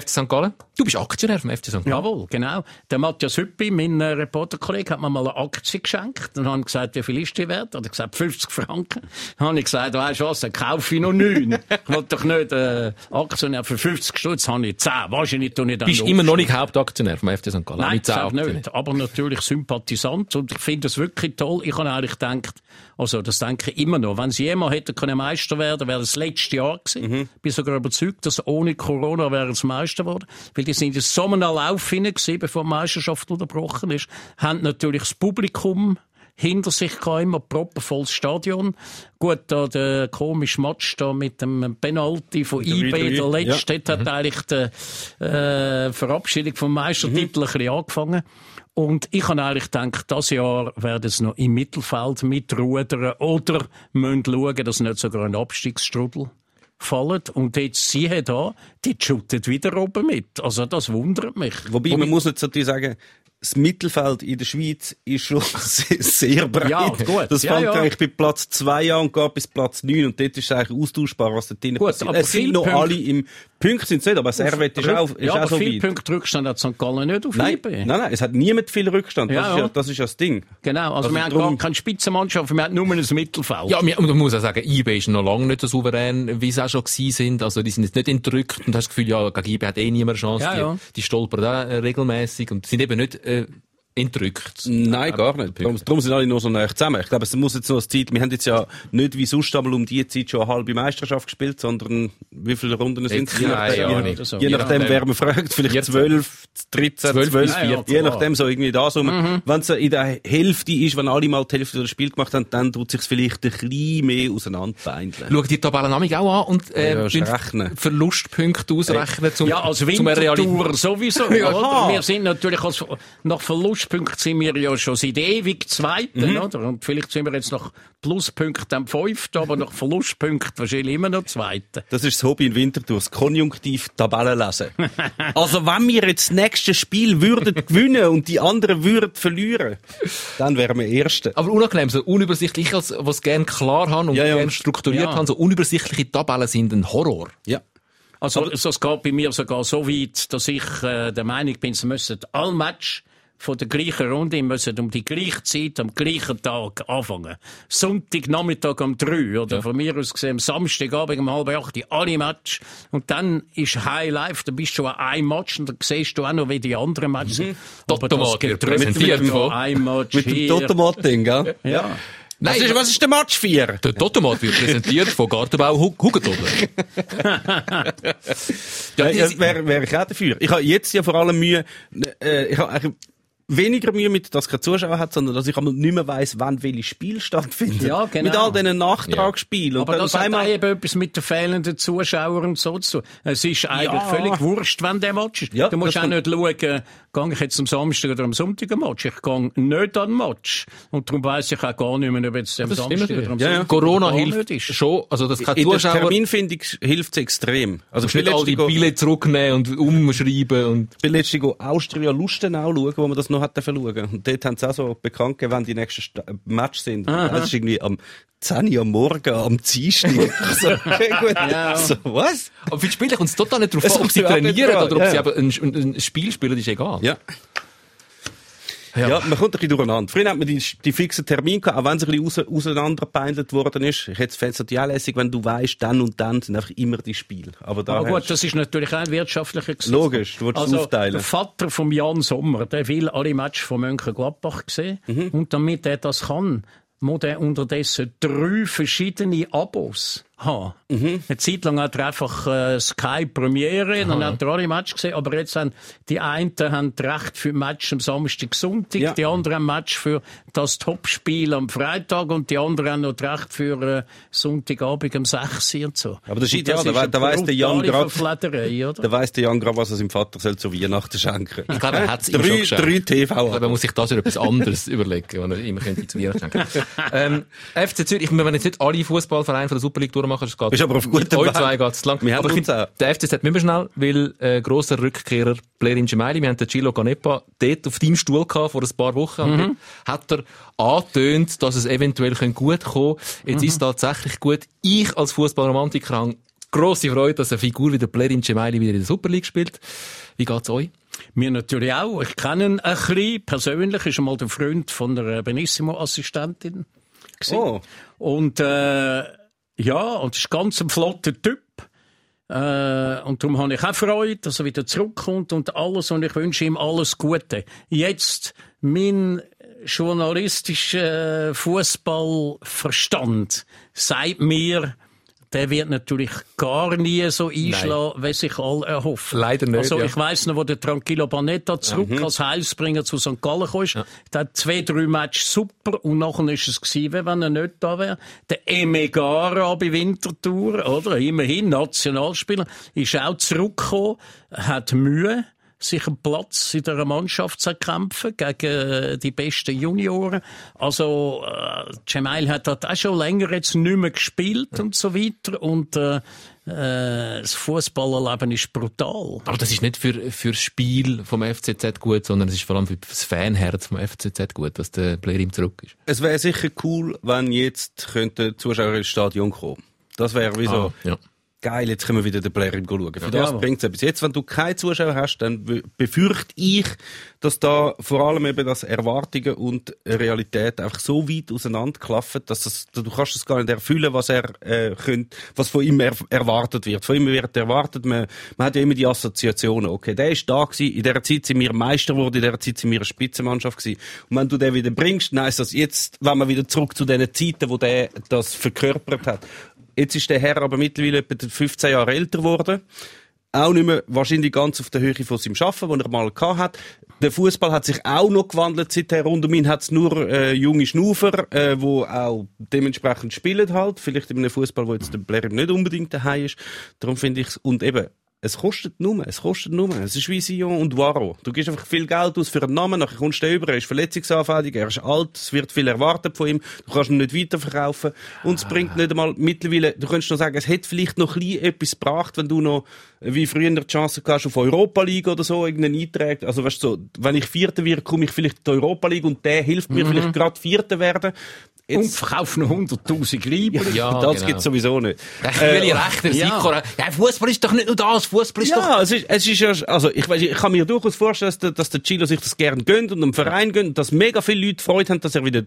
FC St. Gallen. Du bist Aktionär vom FC St. Gallen. Jawohl, genau. Der Matthias Hüppi, mein äh, Reporterkollege, hat mir mal eine Aktie geschenkt. Dann habe ich gesagt, wie viel ist die wert? Hat er gesagt, 50 Franken. Dann habe ich gesagt, weißt du was, dann kaufe ich noch neun. ich will doch nicht äh, Aktionär für 50 Stutz, habe ich 10. Wahrscheinlich tue ich dann bist noch immer noch nicht Hauptaktionär vom FC St. Gallen. Nein, das Aktien. nicht. Aber natürlich Sympathisant. Und ich finde das wirklich toll. Ich habe eigentlich gedacht, also das denke ich immer noch, wenn sie jemand hätten können Meister werden, wäre das letzte Jahr gewesen. Mhm. Bin sogar überzeugt, dass ohne Corona wäre es Meister geworden. Weil die sind in so einem Lauf hinein bevor die Meisterschaft unterbrochen ist. Haben natürlich das Publikum hinter sich gehabt, immer proppenvolles Stadion. Gut, da der komische Match da mit dem Penalty von IB, der 3-3, letzte, dort hat eigentlich die äh, Verabschiedung vom Meistertitel ein bisschen angefangen. Und ich habe eigentlich gedacht, das Jahr werden sie noch im Mittelfeld mitrudern oder müssen schauen, dass nicht sogar ein Abstiegsstrudel fallen. Und jetzt siehe da, die shooten wieder oben mit. Also das wundert mich. Wobei, man muss jetzt natürlich sagen, das Mittelfeld in der Schweiz ist schon [laughs] sehr, breit. Ja, gut. Das Ja, fängt ja. eigentlich bei Platz 2 an und geht bis Platz 9 und dort ist es eigentlich austauschbar, was da drin Gut, passiert. aber Es sind noch Punkte- alle im Punkte sind es nicht, aber Servet ist auch, ist ja, auch aber so viele weit. Punkte Rückstand hat St. Gallen nicht auf Nein, nein, nein, es hat niemand viel Rückstand. Das, Ja, ist, ja, das ist ja das Ding. Genau, also, Also wir haben drum- gar keine Spitzenmannschaft, wir haben nur ein Mittelfeld. Ja, und man muss auch sagen, IB ist noch lange nicht so souverän, wie sie auch schon gewesen sind. Also, die sind jetzt nicht entrückt und hast das Gefühl, ja, gegen IB hat eh niemand eine Chance. Ja, die, ja. die stolpern da regelmäßig und sind eben nicht, äh, uh, entrückt. Nein, gar nicht. Darum, darum sind alle nur so nah zusammen. Ich glaube, es muss jetzt noch eine Zeit, wir haben jetzt ja nicht wie sonst einmal um die Zeit schon eine halbe Meisterschaft gespielt, sondern wie viele Runden sind es? Je nachdem, Ahnung. je, so. je nachdem, wer man fragt, vielleicht 14. 12, 13, 12 12, bis 14. je nachdem, so irgendwie da so. Wenn es in der Hälfte ist, wenn alle mal die Hälfte des Spiels gemacht haben, dann tut sich vielleicht ein bisschen mehr auseinanderbeindeln. Schau die Tabellendynamik auch an und äh, Ja. Verlustpunkte ausrechnen zum, Ja, als zum Wintertour sowieso. [laughs] Ja. Wir sind natürlich als, nach Verlustpunkt sind wir ja schon seit ewig Zweiten, Mhm. oder? Und vielleicht sind wir jetzt nach Pluspunkten am Fünften, aber nach Verlustpunkten wahrscheinlich immer noch Zweiten. Das ist das Hobby in Winterthur, das Konjunktiv Tabellen lesen. also wenn wir jetzt das nächste Spiel würden [laughs] gewinnen und die anderen würden verlieren, dann wären wir Erste. Aber unangenehm, so unübersichtlich, ich als, was gerne klar haben und Ja, ja. gerne strukturiert Ja. haben, so unübersichtliche Tabellen sind ein Horror. Ja. Also, es geht bei mir sogar so weit, dass ich äh, der Meinung bin, sie müssen alle Match von der gleichen Runde müssen um die gleiche Zeit am gleichen Tag anfangen. Sonntagnachmittag um drei oder von mir aus gesehen am Samstagabend um halb acht alle Match und dann ist High Life, da bist du schon an einem Match und dann siehst du auch noch, wie die anderen Matches sind. Aber das Automat wird Gedrückte präsentiert mit von- ein Match Mit dem. Totomat-Ding, gell? Ja. Was ist, was ist der Match 4? Der Totomat wird präsentiert von Gartenbau Hu- Hugentobler. [laughs] Ja, ja, wäre wär ich auch dafür. Ich habe jetzt ja vor allem Mühe, äh, ich habe eigentlich weniger Mühe mit, dass es keine Zuschauer hat, sondern dass ich einmal nicht mehr weiss, wann welches Spiel stattfindet. Ja, genau. Mit all diesen Nachtragsspielen. Und Aber dann das hat einmal, auch eben etwas mit den fehlenden Zuschauern und so zu tun. Es ist eigentlich Ja. völlig wurscht, wenn der Match ist. Ja, du musst auch nicht schauen, gehe ich jetzt am Samstag oder am Sonntag ein Match. Ich gehe nicht an den Match. Und darum weiss ich auch gar nicht mehr, ob jetzt am Das stimmt Samstag oder am Ja, ja. Sonntag Corona hilft ist. schon, also das kann in der Zuschauer Terminfindung hilft es extrem. Also nicht all die Billets zurücknehmen und umschreiben und Ich bin letztens go Austria Lustenau schauen, wo man das noch hat schauen. Und dort haben sie auch so bekannt gegeben, wann die nächsten Sta- Match sind. Das ist irgendwie am 10 Uhr am Morgen, am Dienstag. [laughs] so, okay, gut. Ja. So, was? aber für die Spieler kommt es total nicht darauf an, ob sie trainieren drauf oder ob sie ja. aber ein, ein, ein Spiel spielen, ist egal. Ja. Ja. Ja. man kommt ein bisschen durcheinander. Früher hat man die, die fixen Termine gehabt, auch wenn es ein bisschen raus, auseinandergepeindelt worden ist. Ich hätte es auch lässig, wenn du weißt, dann und dann sind einfach immer die Spiele. Aber Aber gut, das ist natürlich auch ein wirtschaftlicher Gesetz. Logisch, du willst also, aufteilen. Der Vater von Jan Sommer, der will alle Matches von Mönchengladbach sehen. Mhm. Und damit er das kann, muss er unterdessen drei verschiedene Abos haben. Mhm. Eine Zeit lang hat er einfach äh, Sky Premiere, dann hat er alle Matches gesehen, aber jetzt haben die einen haben Recht für Match am Samstag, Sonntag, Ja. die anderen Match für das Topspiel am Freitag und die anderen haben noch Recht für äh, Sonntagabend um 6 Uhr und so. Aber das ist Und ideal, da ist wei- eine da weiss der Jan grad-? Da weiss der Jan gerade, was er seinem Vater soll zu Weihnachten schenken Ich glaube, er hat es [laughs] ihm schon geschenkt. drei Ich glaube, TV. man muss sich das oder etwas anderes [laughs] überlegen, was er immer könnte zu Weihnachten schenken. ähm, FC Zürich, wir werden jetzt nicht alle Fußballvereine von der Super League durchmachen, es geht. Bist aber auf gutem Weg. zwei geht's zu lang. Wir haben aber ich uns finde, der FCZ müssen wir schnell, weil, äh, grosser Rückkehrer Blerin Gemeili, wir haben den Gilo Canepa dort auf deinem Stuhl gehabt vor ein paar Wochen, dort hat er angetönt, dass es eventuell könnte gut kommen Jetzt ist es tatsächlich gut. Ich als Fußballromantiker habe grosse Freude, dass eine Figur wie der Blerin Gemeili wieder in der Super League spielt. Wie geht's euch? Mir natürlich auch. Ich kenne ihn ein bisschen persönlich. Ist einmal der Freund von der Benissimo-Assistentin. Oh. Und äh, ja, und ist ganz ein flotter Typ. Äh, und darum habe ich auch Freude, dass er wieder zurückkommt und alles. Und ich wünsche ihm alles Gute. Jetzt mein journalistischer Fußballverstand sagt mir, der wird natürlich gar nie so einschlagen, wie sich alle erhoffen. Leider nicht, Also ja. ich weiss noch, wo der Tranquillo Banetta zurück als Heilsbringer zu St. Gallen kam. Der hat zwei, drei Matches super und nachher ist es gewesen, wenn er nicht da wäre. Der Emegara bei Winterthur, oder? Immerhin Nationalspieler, ist auch zurückgekommen, hat Mühe sich einen Platz in der Mannschaft zu erkämpfen gegen äh, die besten Junioren. Also äh, Cemail hat dort auch schon länger jetzt nicht mehr gespielt und so weiter und äh, äh, das Fußballerleben ist brutal. Aber das ist nicht für, für das Spiel vom FCZ gut, sondern es ist vor allem für das Fanherz vom FCZ gut, dass der Blerim zurück ist. Es wäre sicher cool, wenn jetzt könnte Zuschauer ins Stadion kommen. Das wäre wie so. Ah, ja. Geil, jetzt können wir wieder den Blair schauen. Für Ja. das bringt es etwas. Jetzt, wenn du keine Zuschauer hast, dann be- befürchte ich, dass da vor allem eben das Erwartungen und Realität einfach so weit auseinanderklaffen, dass das, du kannst es gar nicht erfüllen, was er äh, könnt, was von ihm er, erwartet wird. Von ihm wird erwartet, man, man hat ja immer die Assoziationen. Okay, der ist da gewesen, in der Zeit sind wir Meister geworden, in der Zeit sind wir eine Spitzenmannschaft gewesen. Und wenn du den wieder bringst, dann heisst das jetzt, wenn wir wieder zurück zu den Zeiten, wo der das verkörpert hat. Jetzt ist der Herr aber mittlerweile etwa 15 Jahre älter geworden. Auch nicht mehr wahrscheinlich ganz auf der Höhe von seinem Schaffen, den er mal gehabt hat. Der Fußball hat sich auch noch gewandelt seither. Rund um ihn hat es nur äh, junge Schnufer, äh, auch dementsprechend spielen halt. Vielleicht in einem Fußball, wo jetzt der Blair nicht unbedingt daheim ist. Darum finde ich und eben es kostet nur, es kostet nur. Es ist wie Sion und Waro. Du gibst einfach viel Geld aus für einen Namen, nachher kommst du über, er ist verletzungsanfällig, er ist alt, es wird viel erwartet von ihm, du kannst ihn nicht weiterverkaufen. Und es bringt nicht einmal mittlerweile, du könntest noch sagen, es hätte vielleicht noch ein bisschen etwas gebracht, wenn du noch, wie früher die Chance hast auf Europa League oder so, irgendeinen Eintrag. Also weißt du, so, wenn ich Vierter werde, komme ich vielleicht in die Europa League und der hilft mir vielleicht gerade Vierter werden. Und Jetzt, verkaufen noch 100'000 Lieber. [laughs] Ja, das genau. gibt's sowieso nicht. Ich will Äh, recht, der ja. Ja, Fußball ist doch nicht nur das, Fußball ist doch... Ja, es ist, es ist ja, also ich, weiss, ich kann mir durchaus vorstellen, dass der, dass der Chilo sich das gern gönnt und dem Verein gönnt und dass mega viele Leute Freude haben, dass er wieder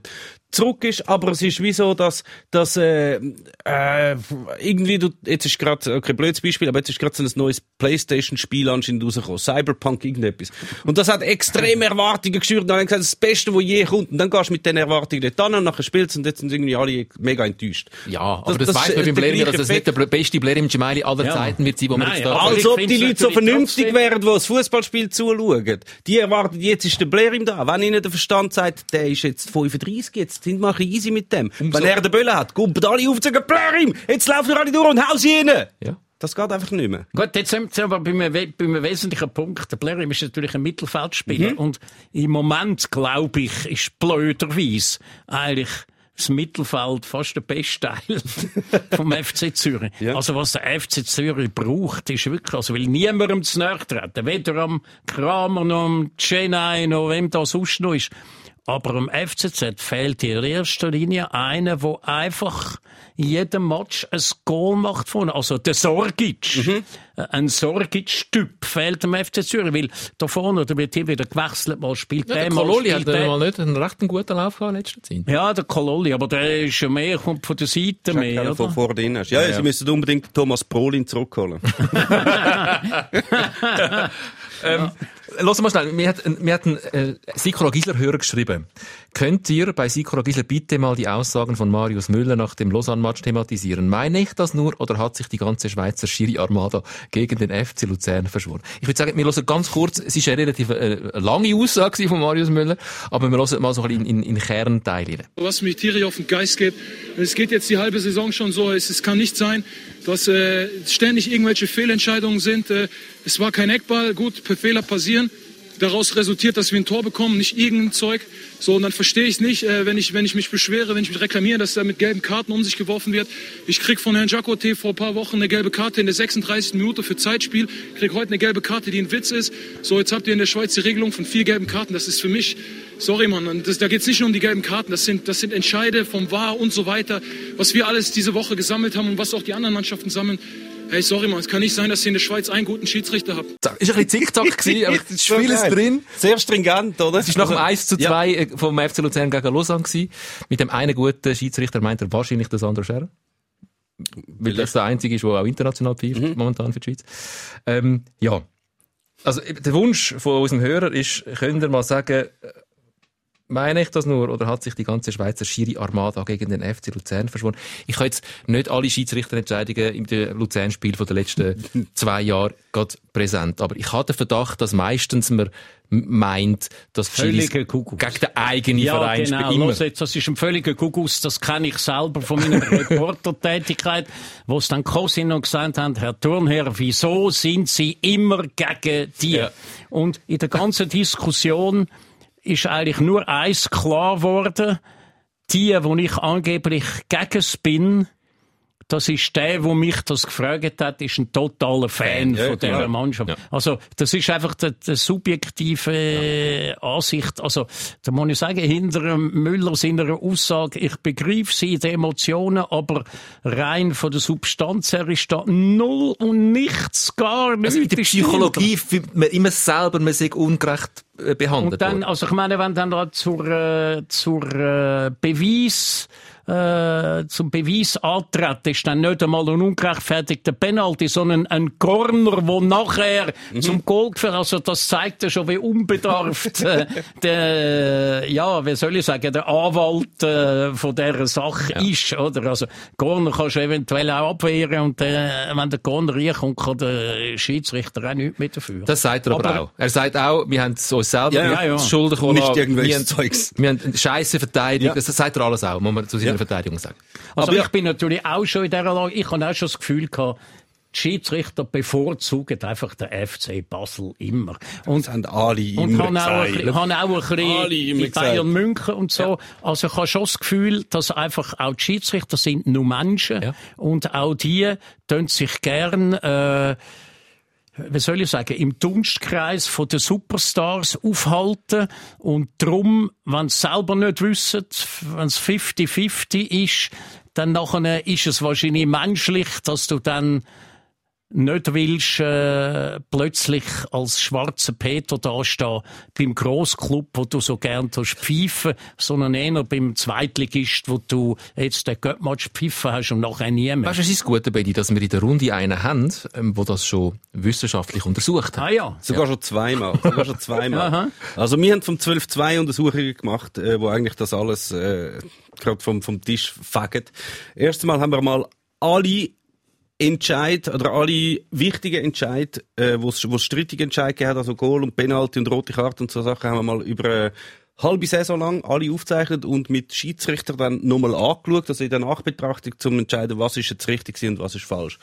zurück ist, aber es ist wie so, dass, dass äh, äh, irgendwie, du, jetzt ist gerade, okay, blödes Beispiel, aber jetzt ist gerade so ein neues Playstation-Spiel anscheinend rausgekommen, Cyberpunk irgendetwas. Und das hat extreme Erwartungen geschürt und dann haben gesagt, das ist das Beste, was je kommt und dann gehst du mit den Erwartungen dort an und nachher spielst und jetzt sind irgendwie alle mega enttäuscht. Ja, aber Das- das, das ist man beim der Blair, dass das nicht der beste Blair im Gemaili aller Ja. Zeiten wird sein, wo man Nein, jetzt da... Als ich ob die Leute so vernünftig wären, die das Fußballspiel zuschauen. Die erwarten, jetzt ist der Blair ihm da. Wenn ihnen der Verstand sagt, der ist jetzt 35, jetzt sind wir ein bisschen easy mit dem. Wenn er den Böller hat, kommt alle auf und sagen, Blair ihm, jetzt laufen wir alle durch und hau sie rein. Ja. Das geht einfach nicht mehr. Gut, jetzt sind wir aber bei einem, bei einem wesentlichen Punkt. Der Blair ist natürlich ein Mittelfeldspieler. Mhm. Und im Moment, glaube ich, ist blöderweise eigentlich das Mittelfeld fast der beste Teil [laughs] vom FC Zürich. Ja. Also was der FC Zürich braucht, ist wirklich, also will niemandem zu nahe treten. Weder am Kramer noch am Chennai noch wem da sonst noch ist. Aber am FCZ fehlt in erster Linie einer, der einfach in jedem Match ein Goal macht von. Also der Sorgic. Mhm. Ein Sorgic-Typ fehlt dem FC Zürich, weil da vorne, da wird hier wieder gewechselt, mal spielt Ja, der der, mal Kololi hat der. mal nicht einen recht guten Lauf gehabt in letzter Zeit. Ja, der Kololi, aber der ist ja mehr, kommt von der Seite mehr, Keiner von oder? vor drin hast. Ja, ja, sie müssen unbedingt Thomas Brolin zurückholen. [laughs] [laughs] Ähm, Lass mal schnell, mir hat, mir hat ein äh, Sikora Gisler Hörer geschrieben. Könnt ihr bei Sikora Gisler bitte mal die Aussagen von Marius Müller nach dem Lausanne-Match thematisieren? Meine ich das nur oder hat sich die ganze Schweizer Schiri-Armada gegen den FC Luzern verschworen? Ich würde sagen, wir hören ganz kurz, es ist eine relativ äh, lange Aussage von Marius Müller, aber wir hören mal so ein bisschen in, in, Kernteile was mich tierisch auf den Geist geht. Es geht jetzt die halbe Saison schon so. Es, es kann nicht sein, dass äh, ständig irgendwelche Fehlentscheidungen sind. Äh, es war kein Eckball, gut, Fehler passieren. Daraus resultiert, dass wir ein Tor bekommen, nicht irgendein Zeug. So, und dann verstehe ich nicht, äh, wenn, ich, wenn ich mich beschwere, wenn ich mich reklamiere, dass da mit gelben Karten um sich geworfen wird. Ich krieg von Herrn Jacote vor ein paar Wochen eine gelbe Karte in der 36. Minute für Zeitspiel. Krieg heute eine gelbe Karte, die ein Witz ist. So, jetzt habt ihr in der Schweiz die Regelung von vier gelben Karten. Das ist für mich, sorry Mann, das, da geht es nicht nur um die gelben Karten. Das sind, das sind Entscheide vom VAR und so weiter, was wir alles diese Woche gesammelt haben und was auch die anderen Mannschaften sammeln. Hey, sorry Mann, es kann nicht sein, dass ihr in der Schweiz einen guten Schiedsrichter habt. Ist ein bisschen Zickzack [laughs] gewesen, aber das Spiel ist geil. drin. Sehr stringent, oder? Es ist nach dem Also, 1 zu 2 äh, vom FC Luzern gegen Lausanne gewesen. Mit dem einen guten Schiedsrichter meint er wahrscheinlich der Sandro Scherr. Weil das der einzige ist, der auch international pfeift, Mhm. momentan für die Schweiz. Ähm, ja. Also, äh, der Wunsch von unserem Hörer ist, könnt ihr mal sagen, meine ich das nur, oder hat sich die ganze Schweizer Schiri-Armada gegen den FC Luzern verschworen? Ich habe jetzt nicht alle Schiedsrichterentscheidungen im Luzern-Spiel den letzten zwei Jahren gerade präsent, aber ich habe den Verdacht, dass meistens man meint, dass die Schiris gegen den eigenen Ja, Verein genau. spielen. Los jetzt, das ist ein völliger Kuckuck. Das kenne ich selber von meiner [laughs] Reportertätigkeit, wo es dann sind und gesagt haben, Herr Turnherr, wieso sind Sie immer gegen die? Ja. Und in der ganzen Diskussion ist eigentlich nur eins klar geworden. Die, wo ich angeblich gegen bin, das ist der, wo mich das gefragt hat, ist ein totaler Fan ja, von dieser klar. Mannschaft. Ja. Also, das ist einfach die, die subjektive Ansicht. Also, da muss ich sagen, hinter Müller seiner Aussage, ich begreife sie, die Emotionen, aber rein von der Substanz her ist da null und nichts, gar nichts. Also in der Psychologie findet man immer selber, man sei ungerecht äh, behandelt und dann, also ich meine, wenn dann da zur, äh, zur äh, Beweis, äh, zum Beweis antreten, ist dann nicht einmal ein ungerechtfertigter Penalty, sondern ein Corner, wo nachher zum Goal geführt Also das zeigt ja schon, wie unbedarft [laughs] äh, der, ja, wie soll ich sagen, der Anwalt äh, von dieser Sache ist, oder? Also Corner kannst du eventuell auch abwehren und äh, wenn der Corner reinkommt, kann der Schiedsrichter auch nichts mehr dafür. Das sagt er aber, Aber- auch. Er sagt auch, wir haben es uns selber Ja, ja, ja. Schulden gekommen. Nicht wir irgendwelches haben, Zeugs. wir haben eine scheisse Verteidigung. Ja. Das sagt er alles auch, muss man zu seiner Verteidigung sagen. Also Aber ich bin natürlich auch schon in dieser Lage, ich habe auch schon das Gefühl gehabt, die Schiedsrichter bevorzugen einfach den FC Basel immer. Und Das haben alle und immer haben auch, ein haben auch ein bisschen in Bayern gesagt. München und so. Also ich habe schon das Gefühl, dass einfach auch die Schiedsrichter sind nur Menschen Ja. und auch die tun sich gern äh, wie soll ich sagen, im Dunstkreis den Superstars aufhalten und drum, wenn sie selber nicht wissen, wenn es 50-50 ist, dann nachher ist es wahrscheinlich menschlich, dass du dann nicht willst, äh, plötzlich als schwarzer Peter dastehen beim Grossclub, wo du so gern tust pfeifen, sondern eher beim Zweitligist, wo du jetzt den Göttmatch pfeifen hast und nachher nie mehr. Weißt du, es ist das Gute, Betty, dass wir in der Runde einen haben, ähm, wo das schon wissenschaftlich untersucht hat. Ah ja. Sogar schon zweimal. Sogar schon zweimal. also wir haben vom 12.2 Untersuchungen gemacht, äh, wo eigentlich das alles äh, gerade vom, vom Tisch fegen. Erstens Mal haben wir mal alle Entscheid oder alle wichtigen Entscheid, äh, wo es strittige Entscheid hat, also Goal und Penalty und rote Karte und so Sachen, haben wir mal über eine halbe Saison lang alle aufgezeichnet und mit Schiedsrichter dann nochmal angeschaut, also in der Nachbetrachtung zum entscheiden, was ist jetzt richtig und was ist falsch.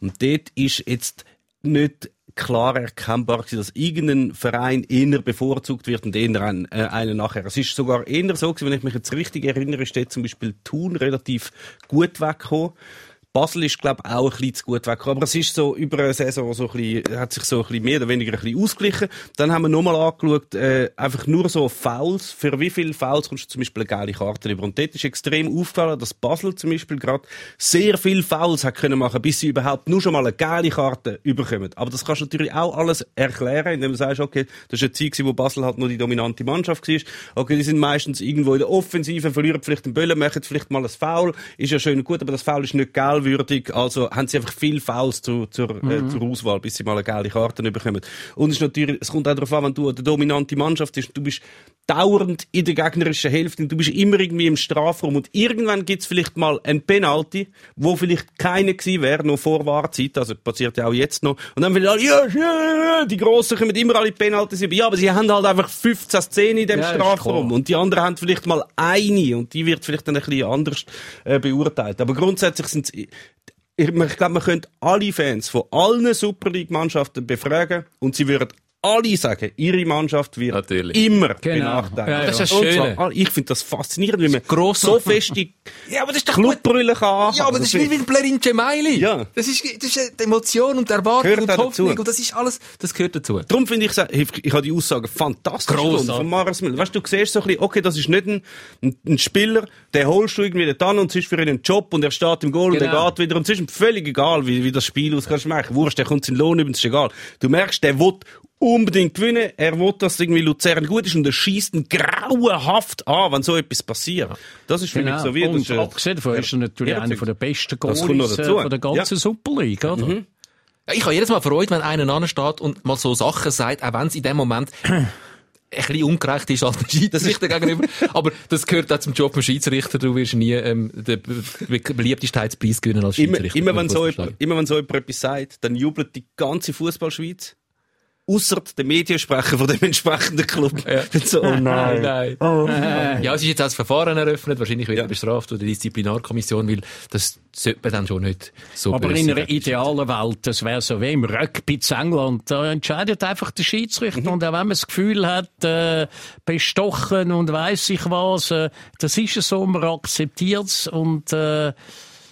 Und dort ist jetzt nicht klar erkennbar gewesen, dass irgendein Verein eher bevorzugt wird und eher ein, äh, einer nachher. Es ist sogar eher so gewesen, wenn ich mich jetzt richtig erinnere, steht zum Beispiel Thun relativ gut weggekommen. Basel ist, glaube ich, auch ein bisschen zu gut weggekommen. Aber es ist so über eine Saison so ein bisschen, hat sich so ein bisschen mehr oder weniger ein bisschen ausgeglichen. Dann haben wir nochmal angeschaut, äh, einfach nur so Fouls. Für wie viele Fouls kommst du zum Beispiel eine geile Karte über? Und dort ist extrem aufgefallen, dass Basel zum Beispiel gerade sehr viele Fouls hat können machen, bis sie überhaupt nur schon mal eine geile Karte überkommen. Aber das kannst du natürlich auch alles erklären, indem du sagst, okay, das ist eine Zeit, wo Basel halt nur die dominante Mannschaft war. Okay, die sind meistens irgendwo in der Offensive, verlieren vielleicht den Böllen, machen vielleicht mal ein Foul. Ist ja schön und gut, aber das Foul ist nicht geilwürdig. Also haben sie einfach viel Fouls zu, zur, äh, zur Auswahl, bis sie mal eine geile Karte bekommen. Und es ist natürlich, es kommt auch darauf an, wenn du eine dominante Mannschaft bist, du bist dauernd in der gegnerischen Hälfte und du bist immer irgendwie im Strafraum und irgendwann gibt's vielleicht mal ein Penalty, wo vielleicht keiner gewesen wäre, noch vor Wahrzeit, also passiert ja auch jetzt noch. Und dann will alle, ja, ja, ja, die Grossen kommen immer alle Penaltys über. Ja, aber sie haben halt einfach 15 Szenen in dem Ja, Strafraum und die anderen haben vielleicht mal eine und die wird vielleicht dann ein bisschen anders äh, beurteilt. Aber grundsätzlich sind ich, glaube, man könnte alle Fans von allen Super League-Mannschaften befragen und sie würden alle sagen, ihre Mannschaft wird Natürlich. immer Genau. benachteiligt. Ja, ja. Das ist das Und Schöne. Ich finde das faszinierend, wie man Gross- so feste [laughs] Ja, aber das ist doch gut. Clubbrille kann. Ja, aber das ist wie mit Blerin Gemeili. Ja. Das ist, das ist die Emotion und die Erwartung Gehört und Hoffnung dazu. und das ist alles, das gehört dazu. Darum finde ich, ich, ich habe die Aussage fantastisch gefunden von Maris Müller. Weißt du, du siehst so ein bisschen, okay, das ist nicht ein, ein, ein Spieler, der holst du irgendwie dann und es ist für ihn ein Job und er steht im Goal und Genau. er geht wieder und es ist ihm völlig egal, wie, wie das Spiel aus kannst du machen. Wurscht, der kommt seinen Lohn über, es ist egal. Du merkst, der will unbedingt gewinnen, er will, dass irgendwie Luzern gut ist und er schießt ihn grauenhaft an, wenn so etwas passiert. Das ist für mich so wie, das Genau. Und ist, äh, abgesehen davon ist er natürlich Ja, einer der besten Das Goalies äh, von der ganzen Ja. Super League, oder? Ja, ich habe jedes Mal Freude, wenn einer ansteht und mal so Sachen sagt, auch wenn es in dem Moment [clears throat] ein bisschen ungerecht ist als der Schiedsrichter gegenüber. [laughs] Aber das gehört auch zum Job des Schiedsrichter. Du wirst nie ähm, den Be Be Beliebtheitspreis gewinnen als immer, Schiedsrichter. immer, wenn so jemand, immer wenn so jemand etwas sagt, dann jubelt die ganze Fußballschweiz. Ausser der Mediensprecher von dem entsprechenden Club. [laughs] Ja. so, oh nein. nein. Ja, es ist jetzt das Verfahren eröffnet. Wahrscheinlich wird Ja. er bestraft oder die Disziplinarkommission, weil das sollte man dann schon nicht so Aber böse in einer idealen Welt, das wäre so wie im Rugby zu England, da entscheidet einfach der Schiedsrichter. Mhm. Und auch wenn man das Gefühl hat, äh, bestochen und weiss ich was, äh, das ist es so, man akzeptiert es und äh,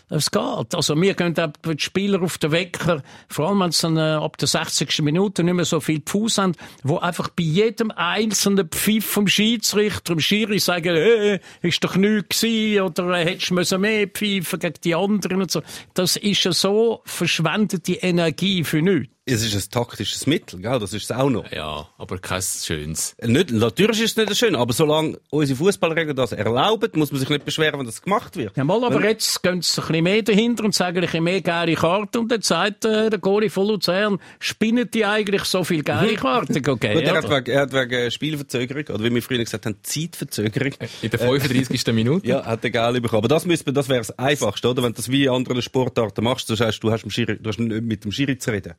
Es geht. Also, wir gehen auch die Spieler auf den Wecker, vor allem wenn sie dann, äh, ab der 60. Minute nicht mehr so viel Fuß haben, wo einfach bei jedem einzelnen Pfiff vom Schiedsrichter, dem Schiri sagen, äh, ist doch nichts gewesen, oder äh, hättest du mehr pfeifen gegen die anderen und so. Das ist ja so verschwendete Energie für nichts. Es ist ein taktisches Mittel, gell? das ist es auch noch. Ja, aber kein schönes. Nicht, natürlich ist es nicht schön, aber solange unsere Fußballregeln das erlauben, muss man sich nicht beschweren, wenn das gemacht wird. Ja, mal, aber jetzt gehen sie ein bisschen mehr dahinter und sagen ein bisschen mehr geile Karten und dann sagt äh, der Goalie von Luzern, spinnen die eigentlich so viel geile Karten? [laughs] Okay, Gut, er, hat wegen, er hat wegen Spielverzögerung, oder wie wir früher gesagt haben, Zeitverzögerung. In der 35. [laughs] Minute. Ja, hat er geil bekommen. Aber das müsste das wäre das Einfachste, oder? Wenn du das wie in anderen Sportarten machst, das heißt, du hast, Schiri, du hast nicht mit dem Schiri zu reden.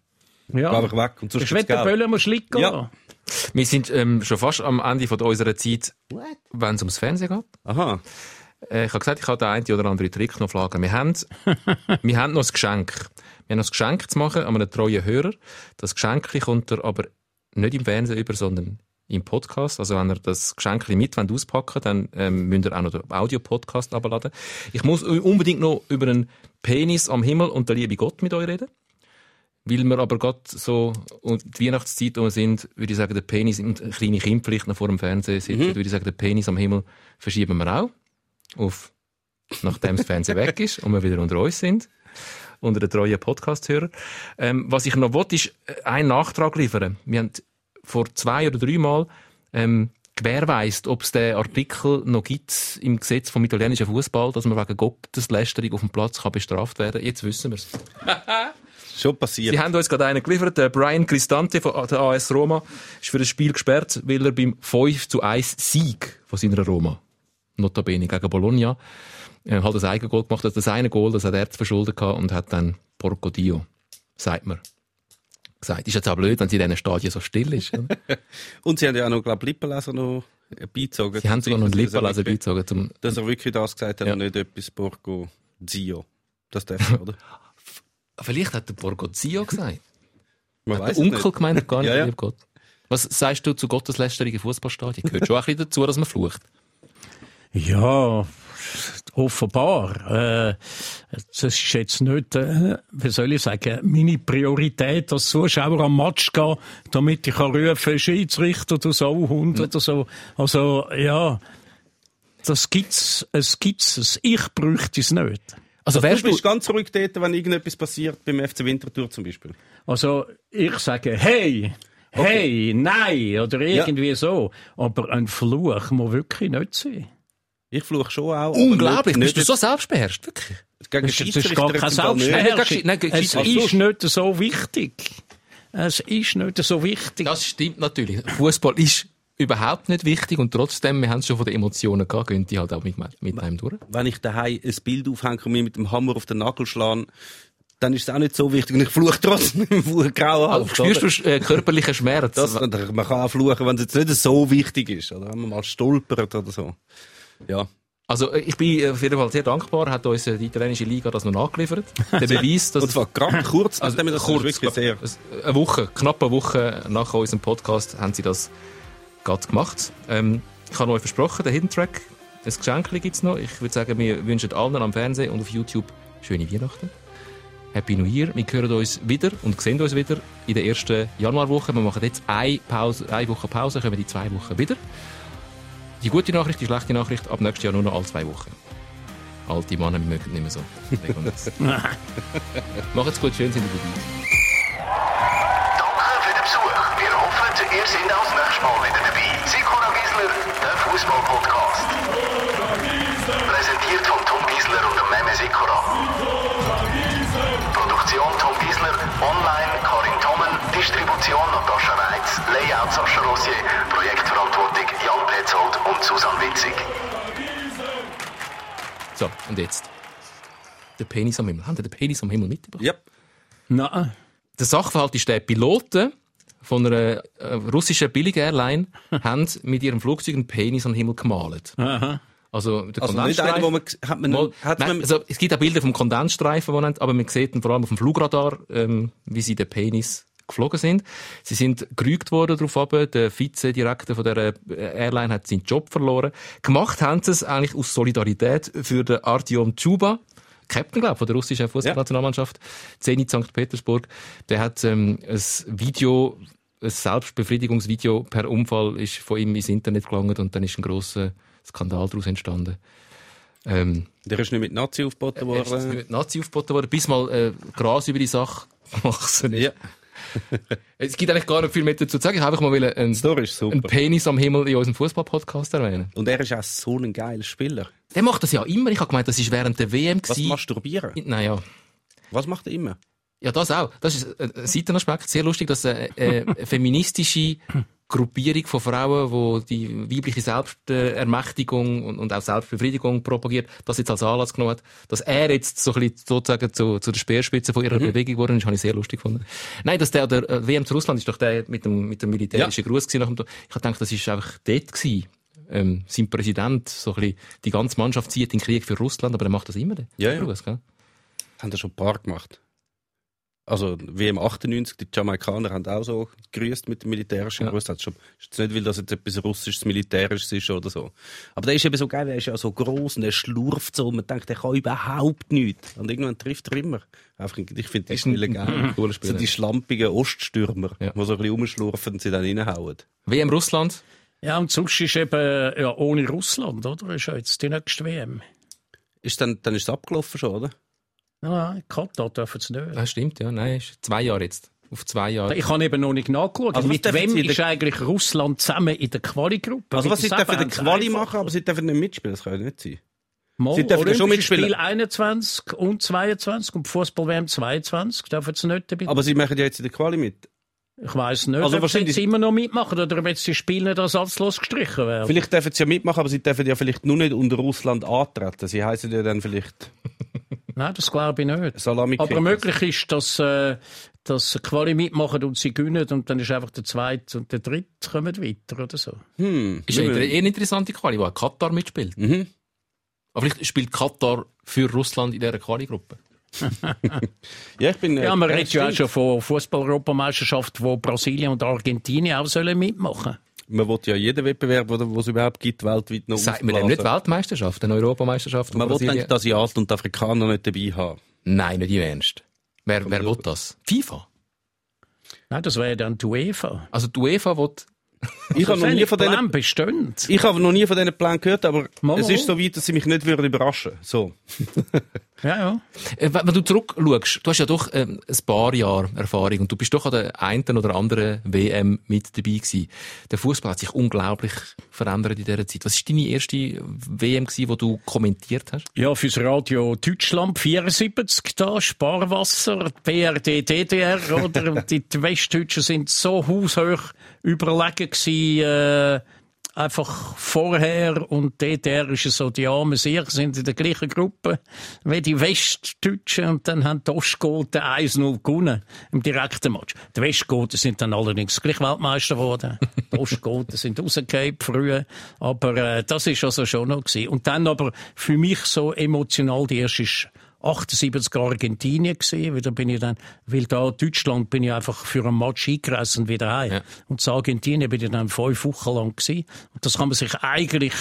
Geh ja. einfach weg. Und sonst Ich der Geld. Böller muss liegen. Ja. Wir sind ähm, schon fast am Ende von unserer Zeit, wenn es ums Fernsehen geht. Aha. Äh, ich habe gesagt, ich habe den einen oder anderen Trick noch auf Lager. Wir haben, [laughs] wir haben noch ein Geschenk. Wir haben noch ein Geschenk zu machen an einen treuen Hörer. Das Geschenk kommt er aber nicht im Fernsehen über, sondern im Podcast. Also wenn ihr das Geschenk mit wollt auspacken dann ähm, müsst ihr auch noch den Audio-Podcast abladen. Ich muss unbedingt noch über einen Penis am Himmel und der liebe Gott mit euch reden. Weil wir aber gerade so und die Weihnachtszeit um sind, würde ich sagen, der Penis und kleine Kinder vielleicht noch vor dem Fernseher sitzen, würde ich sagen, der Penis am Himmel verschieben wir auch auf, nachdem das Fernsehen weg ist und wir wieder unter uns sind, unter den treuen Podcast-Hörer. Ähm, was ich noch wollte, ist äh, einen Nachtrag liefern. Wir haben vor zwei oder drei Mal ähm, gewährweist, ob es den Artikel noch gibt im Gesetz vom italienischen Fußball, dass man wegen Gotteslästerung auf dem Platz kann bestraft werden. Jetzt wissen wir es. [laughs] Schon passiert. Sie haben uns gerade einen geliefert. Der Brian Cristante von der AS Roma ist für das Spiel gesperrt, weil er beim 5 zu 1 Sieg von seiner Roma, notabene gegen Bologna, äh, halt das Eigengoal gemacht hat. Das eine Goal, das hat er zu verschulden gehabt und hat dann Porco Dio, sagt man, gesagt. Ist jetzt auch blöd, wenn sie in diesen Stadien so still ist. [laughs] Und sie haben ja auch noch, glaube ich, Lippenleser noch beizogen. Sie haben sogar noch einen er Lippenleser beizogen. Zum, Dass er wirklich das gesagt hat Ja. und nicht etwas Porco Zio. Das darf er, [laughs] oder? Vielleicht hat der Porco Zio gesagt. Man Der weiss es Onkel nicht. gemeint hat gar nicht, Ja, ja. Gott. Was sagst du zu Gotteslästerung in Fußballstadien? Gehört schon ein bisschen dazu, dass man flucht. Ja, offenbar. Äh, das ist jetzt nicht, äh, wie soll ich sagen, meine Priorität als Zuschauer am Match gehen, damit ich kann rufen, Schiedsrichter, du Sauhund oder so. Also, ja, das gibt's, es gibt's, es. ich bräuchte es nicht. Also Du wärst du, bist ganz ruhig dort, wenn irgendetwas passiert, beim FC Winterthur zum Beispiel. Also, ich sage, hey, hey, nein, oder irgendwie so. Aber ein Fluch muss wirklich nicht sein. Ich fluche schon auch. unglaublich, nicht, bist du nicht so selbstbeherrscht, wirklich? Gegen Das ist, das ist gar kein. Selbstbeherrschung. Nein, Es ist nicht so wichtig. Es ist nicht so wichtig. Das stimmt natürlich. Fußball ist überhaupt nicht wichtig und trotzdem, wir haben es schon von den Emotionen gehabt, gehen die halt auch mit, mit einem durch. Wenn ich daheim ein Bild aufhänge und mir mit dem Hammer auf den Nagel schlage, dann ist es auch nicht so wichtig und ich fluche trotzdem im grauenhaft. Spürst du äh, körperlichen Schmerz? Das, man kann auch fluchen, wenn es jetzt nicht so wichtig ist, oder wenn man mal stolpert oder so. Ja. Also äh, ich bin auf jeden Fall sehr dankbar, hat uns äh, die italienische Liga das noch nachgeliefert. Der [laughs] Beweis, dass Und zwar gerade kurz, Also, kurz, wirklich sehr... Eine Woche, knapp eine Woche nach unserem Podcast haben sie das gerade gemacht. Ähm, ich habe euch versprochen, den Hidden Track, das Geschenk gibt's noch. Ich würde sagen, wir wünschen allen am Fernsehen und auf YouTube schöne Weihnachten. Happy New Year. Wir hören uns wieder und sehen uns wieder in der ersten Januarwoche. Wir machen jetzt eine, Pause, eine Woche Pause, kommen die zwei Wochen wieder. Die gute Nachricht, die schlechte Nachricht, ab nächstes Jahr nur noch alle zwei Wochen. Alte Männer mögen nicht mehr so. [laughs] Macht's gut, schön sind ihr dabei. Ihr seid auch das nächste Mal wieder dabei. Sikora Gisler, der Fußball-Podcast. Präsentiert von Tom Gisler und dem Meme Sikora. Produktion Tom Gisler, online Karin Tommen, Distribution Natascha Reitz, Layout Sascha Rossier, Projektverantwortung Jan Petzold und Susanne Witzig. So, und jetzt. Der Penis am Himmel. Haben Sie den Penis am Himmel mitgebracht? Ja. Nein. Der Sachverhalt ist der, Piloten von einer äh, russischen Billig-Airline [laughs] haben mit ihrem Flugzeug einen Penis am Himmel gemalt. Aha. Also, der Also nicht einen, wo man... Hat man, Mal, hat man also, es gibt auch Bilder vom Kondensstreifen, haben, aber man sieht vor allem auf dem Flugradar, ähm, wie sie den Penis geflogen sind. Sie sind gerügt worden darauf aber Der Vizedirektor von der Airline hat seinen Job verloren. Gemacht haben sie es eigentlich aus Solidarität für den Artyom Chuba. Captain, glaube von der russischen Fußballnationalmannschaft, Zenit St. Petersburg, der hat ähm, ein Video, ein Selbstbefriedigungsvideo per Unfall ist von ihm ins Internet gelangt und dann ist ein grosser Skandal daraus entstanden. Ähm, Der ist nicht mit Nazi aufgeboten er ist worden. mit Nazi aufgeboten worden, bis mal äh, Gras über die Sache gewachsen ist. Ja, [laughs] Es gibt eigentlich gar nicht viel mehr dazu zu sagen. Ich habe einfach mal einen, ist einen. Penis am Himmel in unserem Fußball-Podcast erwähnen. Und er ist auch so ein geiler Spieler. Der macht das ja immer. Ich habe gemeint, das ist während der WM Was masturbieren? Naja. Was macht er immer? Ja, das auch. Das ist ein Seitenaspekt. Sehr lustig, dass eine, eine [laughs] feministische Gruppierung von Frauen, die die weibliche Selbstermächtigung und, und auch Selbstbefriedigung propagiert, das jetzt als Anlass genommen hat, dass er jetzt so ein bisschen sozusagen zu, zu der Speerspitze von ihrer Bewegung geworden ist, habe ich sehr lustig gefunden. Nein, dass der, der äh, WM zu Russland ist doch der mit dem, mit dem militärischen Gruß gewesen nach dem, ich habe gedacht, das ist einfach dort gewesen. Ähm, sein Präsident, so ein bisschen, die ganze Mannschaft zieht in den Krieg für Russland, aber er macht das immer, Ja, ja. Gell? Haben das schon ein paar gemacht. Also, im 98, die Jamaikaner haben auch so gegrüßt mit dem militärischen Ja. Gruß. Das ist schon, ist jetzt nicht, weil das jetzt etwas Russisches, Militärisches ist oder so. Aber der ist eben so geil, der ist ja so groß und der schlurft so und man denkt, der kann überhaupt nichts. Und irgendwann trifft er immer. Einfach, ich finde die Ist ein- Spieler [laughs] geil. So die schlampigen Oststürmer, Ja. die so ein bisschen rumschlurfen und sie dann reinhauen. WM Russland, Ja, und sonst ist eben ja, ohne Russland, oder? Ist ja jetzt die nächste WM. Ist dann, dann ist es abgelaufen schon, oder? Nein, Katar dürfen sie nicht. Das stimmt, ja. Nein, ist zwei Jahre jetzt. Auf zwei Jahre. Ich habe eben noch nicht nachgeschaut. Also Mit wem in der- ist eigentlich Russland zusammen in der Quali-Gruppe? Also was sie dürfen den den Quali einfach- machen, aber sie dürfen nicht mitspielen, das kann ja nicht sein. Mal, Sie dürfen schon mitspielen. Spiel 21 und 22 und Fußball-WM 22 dürfen sie nicht dabei. Aber sie machen ja jetzt in der Quali mit. Ich weiss nicht, Also ob sie wahrscheinlich- jetzt immer noch mitmachen oder ob jetzt die Spiele nicht ersatzlos gestrichen werden. Vielleicht dürfen sie ja mitmachen, aber sie dürfen ja vielleicht nur nicht unter Russland antreten. Sie heißen ja dann vielleicht [laughs] Nein, das glaube ich nicht. Salami Aber möglich ist, dass, äh, dass sie Quali mitmachen und sie gewinnen und dann ist einfach der Zweite und der Dritte kommen weiter oder so. Hm. Ist ja eher eine interessante Quali, wo auch Katar mitspielt. Mhm. Aber vielleicht spielt Katar für Russland in dieser Quali-Gruppe. [laughs] Ja, ich bin. äh, Ja, man redet ja auch schon von Fußball-Europameisterschaft, wo Brasilien und Argentinien auch sollen mitmachen Man will ja jeden Wettbewerb, den es überhaupt gibt, weltweit noch Sagt man dem nicht. Weltmeisterschaft, eine Europameisterschaft? Man will eigentlich die Asiaten und die Afrikaner nicht dabei haben. Nein, nicht im Ernst. Wer, wer will das? FIFA? Nein, das wäre dann die UEFA. Also die UEFA will... Ich habe noch nie von Plan denen, bestehend. ich habe noch nie von diesen Plänen gehört, aber Mal, es ist so weit, dass sie mich nicht würden überraschen. So. [laughs] Ja, ja. Äh, wenn du zurückschaust, du hast ja doch ähm, ein paar Jahre Erfahrung und du bist doch an der einen oder anderen WM mit dabei gewesen. Der Fußball hat sich unglaublich verändert in dieser Zeit. Was ist deine erste WM gewesen, die du kommentiert hast? Ja, fürs Radio Deutschland 74 da, Sparwasser, BRD, DDR, oder? [laughs] Die Westdeutschen sind so haushoch überlegen gewesen, äh, einfach vorher und DDR ist es so, die armen Sicher sind in der gleichen Gruppe wie die Westdeutschen und dann haben die Ostgoten 1-0 gewonnen im direkten Match. Die Westgoten sind dann allerdings gleich Weltmeister geworden. Die Ostgoten sind rausgekommen früher, aber äh, das ist also schon noch gewesen. Und dann aber für mich so emotional die erste 78 Argentinien gesehen, weil da bin ich dann, weil da Deutschland bin ich einfach für einen Match eingereist und wieder heim. Ja. Und zu Argentinien bin ich dann fünf Wochen lang gewesen. Und das kann man sich eigentlich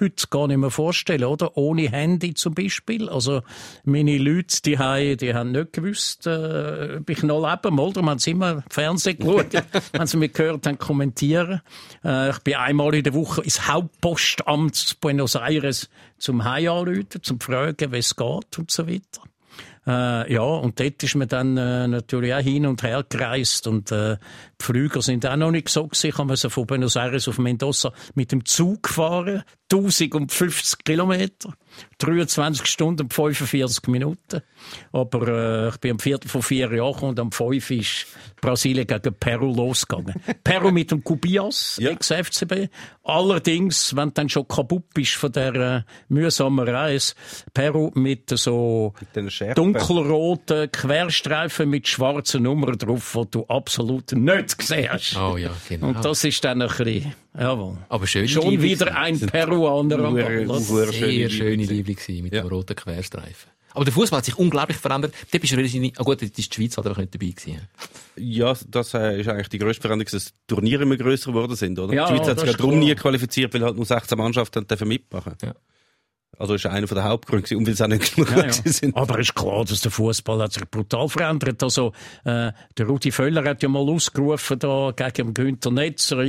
heute gar nicht mehr vorstellen, oder? Ohne Handy zum Beispiel. Also, meine Leute, die haben, die haben nicht gewusst, äh, ob ich noch lebe. Mal, darum haben sie immer Fernsehen geschaut, [laughs] wenn sie mich gehört haben, kommentieren. Äh, ich bin einmal in der Woche ins Hauptpostamt Buenos Aires zum Heim anrufen, zum fragen, wie es geht und so weiter. Äh, ja, und dort ist man dann äh, natürlich auch hin und her gereist. Und äh, die Flüger sind auch noch nicht so gewesen. Ich musste von Buenos Aires auf Mendoza mit dem Zug fahren, 1050 Kilometer, 23 Stunden und 45 Minuten. Aber äh, ich bin am Viertel vor vier Jahren und am 5 ist Brasilien gegen Peru losgegangen. [laughs] Peru mit dem Cubias, Ja. ex-FCB. Allerdings, wenn du dann schon kaputt bist von der äh, mühsamen Reise, Peru mit so den Schärpen. dunkelroten Querstreifen mit schwarzen Nummern drauf, die du absolut nicht gesehen hast. Oh ja, genau. Und das ist dann ein bisschen, jawohl. Aber schön Schon wieder ein Peruaner am Ball. Sehr schöne schöne gewesen, mit Ja. dem roten Querstreifen. Aber der Fußball hat sich unglaublich verändert. Da bist du wahrscheinlich, ah gut, ist die Schweiz halt einfach nicht dabei gewesen. Ja, das äh, ist eigentlich die grösste Veränderung, dass die Turniere immer grösser geworden sind, oder? Ja, die Schweiz hat sich darum nie qualifiziert, weil halt nur 16 Mannschaften dürfen mitmachen. Ja. Also ist einer der Hauptgründe und weil sie auch nicht genug Ja, gut ja. gewesen sind. Aber ist klar, dass der Fußball hat sich brutal verändert. Also äh, der Rudi Völler hat ja mal ausgerufen da gegen Günther Netzer.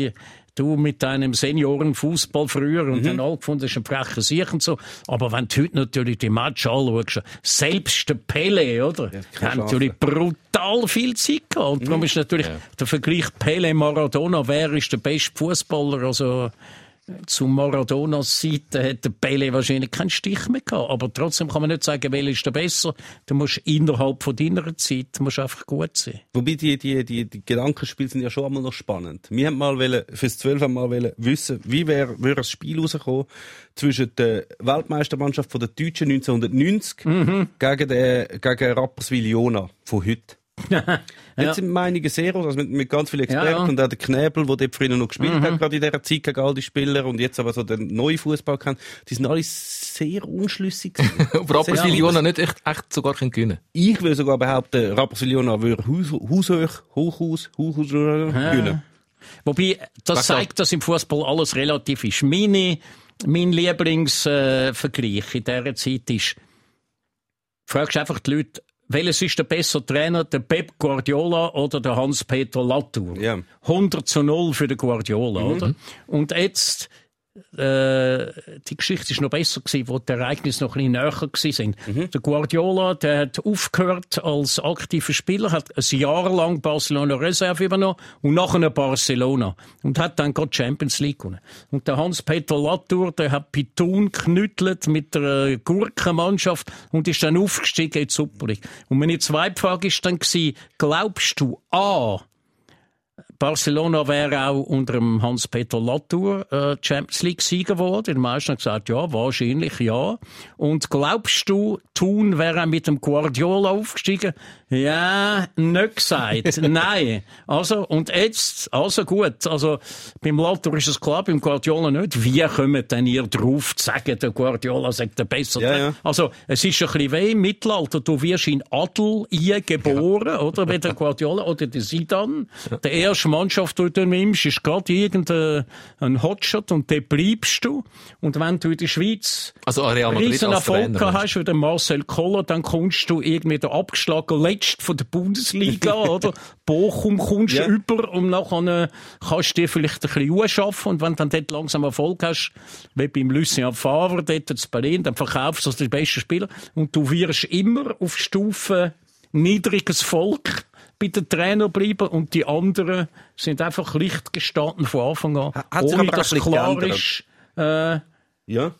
Du mit deinem Seniorenfußball früher und das ist ein frecher Sieg und so. Aber wenn du heute natürlich die Match anschaust, selbst der Pele, oder? hat Chance. natürlich brutal viel Zeit gehabt. Und darum ist natürlich der Vergleich Pele-Maradona, wer ist der beste Fußballer? Also, zu Maradonas Seite hat der Pele wahrscheinlich keinen Stich mehr gehabt. Aber trotzdem kann man nicht sagen, welcher ist der besser. Du musst innerhalb von deiner Zeit musst einfach gut sein. Wobei die, die, die, die Gedankenspiele sind ja schon einmal noch spannend. Wir haben mal wollen, fürs 12 haben mal wollen wissen, wie wäre wär ein Spiel rausgekommen zwischen der Weltmeistermannschaft von der Deutschen 1990 gegen, den, gegen Rapperswil-Jona von heute. [laughs] Jetzt sind Meinungen sehr, also mit, mit ganz vielen Experten Ja, ja. und auch der Knäbel, der dort früher noch gespielt hat, gerade in dieser Zeit gegen all die Spieler und jetzt aber so den neuen Fußball kennt, die sind alle sehr unschlüssig. Ob [laughs] Rapperswil-Jona nicht echt, echt sogar können gewinnen Ich würde sogar behaupten, Rapperswil-Jona würde Haus, Haushoch, Hochhaus, Hochhaus gewinnen. Wobei, das zeigt, dass im Fußball alles relativ ist. Meine, mein Lieblingsvergleich äh, in dieser Zeit ist, fragst einfach die Leute, welches ist der bessere Trainer, der Pep Guardiola oder der Hans-Peter Latour? Ja. 100 zu 0 für den Guardiola, oder? Und jetzt, äh, die Geschichte ist noch besser gewesen, wo die Ereignisse noch ein bisschen näher gewesen sind. Der Guardiola, der hat aufgehört als aktiver Spieler, hat ein Jahr lang Barcelona Reserve übernommen und nachher Barcelona. Und hat dann gerade Champions League gewonnen. Und der Hans-Peter Latour, der hat Pitun knüttelt mit der Gurkenmannschaft und ist dann aufgestiegen in die Super League. Und meine zweite Frage ist dann gewesen, glaubst du, A, Barcelona wäre auch unter dem Hans-Peter Latour äh, Champions League Sieger geworden. Die meisten haben gesagt, ja, wahrscheinlich ja. Und glaubst du, Thun wäre mit dem Guardiola aufgestiegen? Ja, nicht gesagt. [laughs] Nein. Also, und jetzt, also gut. Also, beim Latour ist es klar, beim Guardiola nicht. Wie kommt denn ihr drauf zu sagen, der Guardiola sagt der besser? Ja, ja. Also, es ist ein bisschen weh im Mittelalter. Du wirst in Adel geboren, oder? Wie der Guardiola oder der Sidan. Der erste Mannschaft, die du nimmst, ist gerade irgendein ein Hotshot und den bleibst du. Und wenn du in der Schweiz Also Real Madrid riesen Erfolg Trainer. hast, wie der Marcel Koller, dann kommst du irgendwie der abgeschlagen Letzt von der Bundesliga, [laughs] oder? Bochum kommst du über und nachher äh, kannst du dir vielleicht ein bisschen anschaffen und wenn du dann dort langsam Erfolg hast, wie beim Lucien Favre dort in Berlin, dann verkaufst du als der beste Spieler und du wirst immer auf Stufe niedriges Volk bei den Trainer bleiben und die anderen sind einfach Licht gestanden von Anfang an, Ha- hat ohne aber dass klar ist, äh, Ja.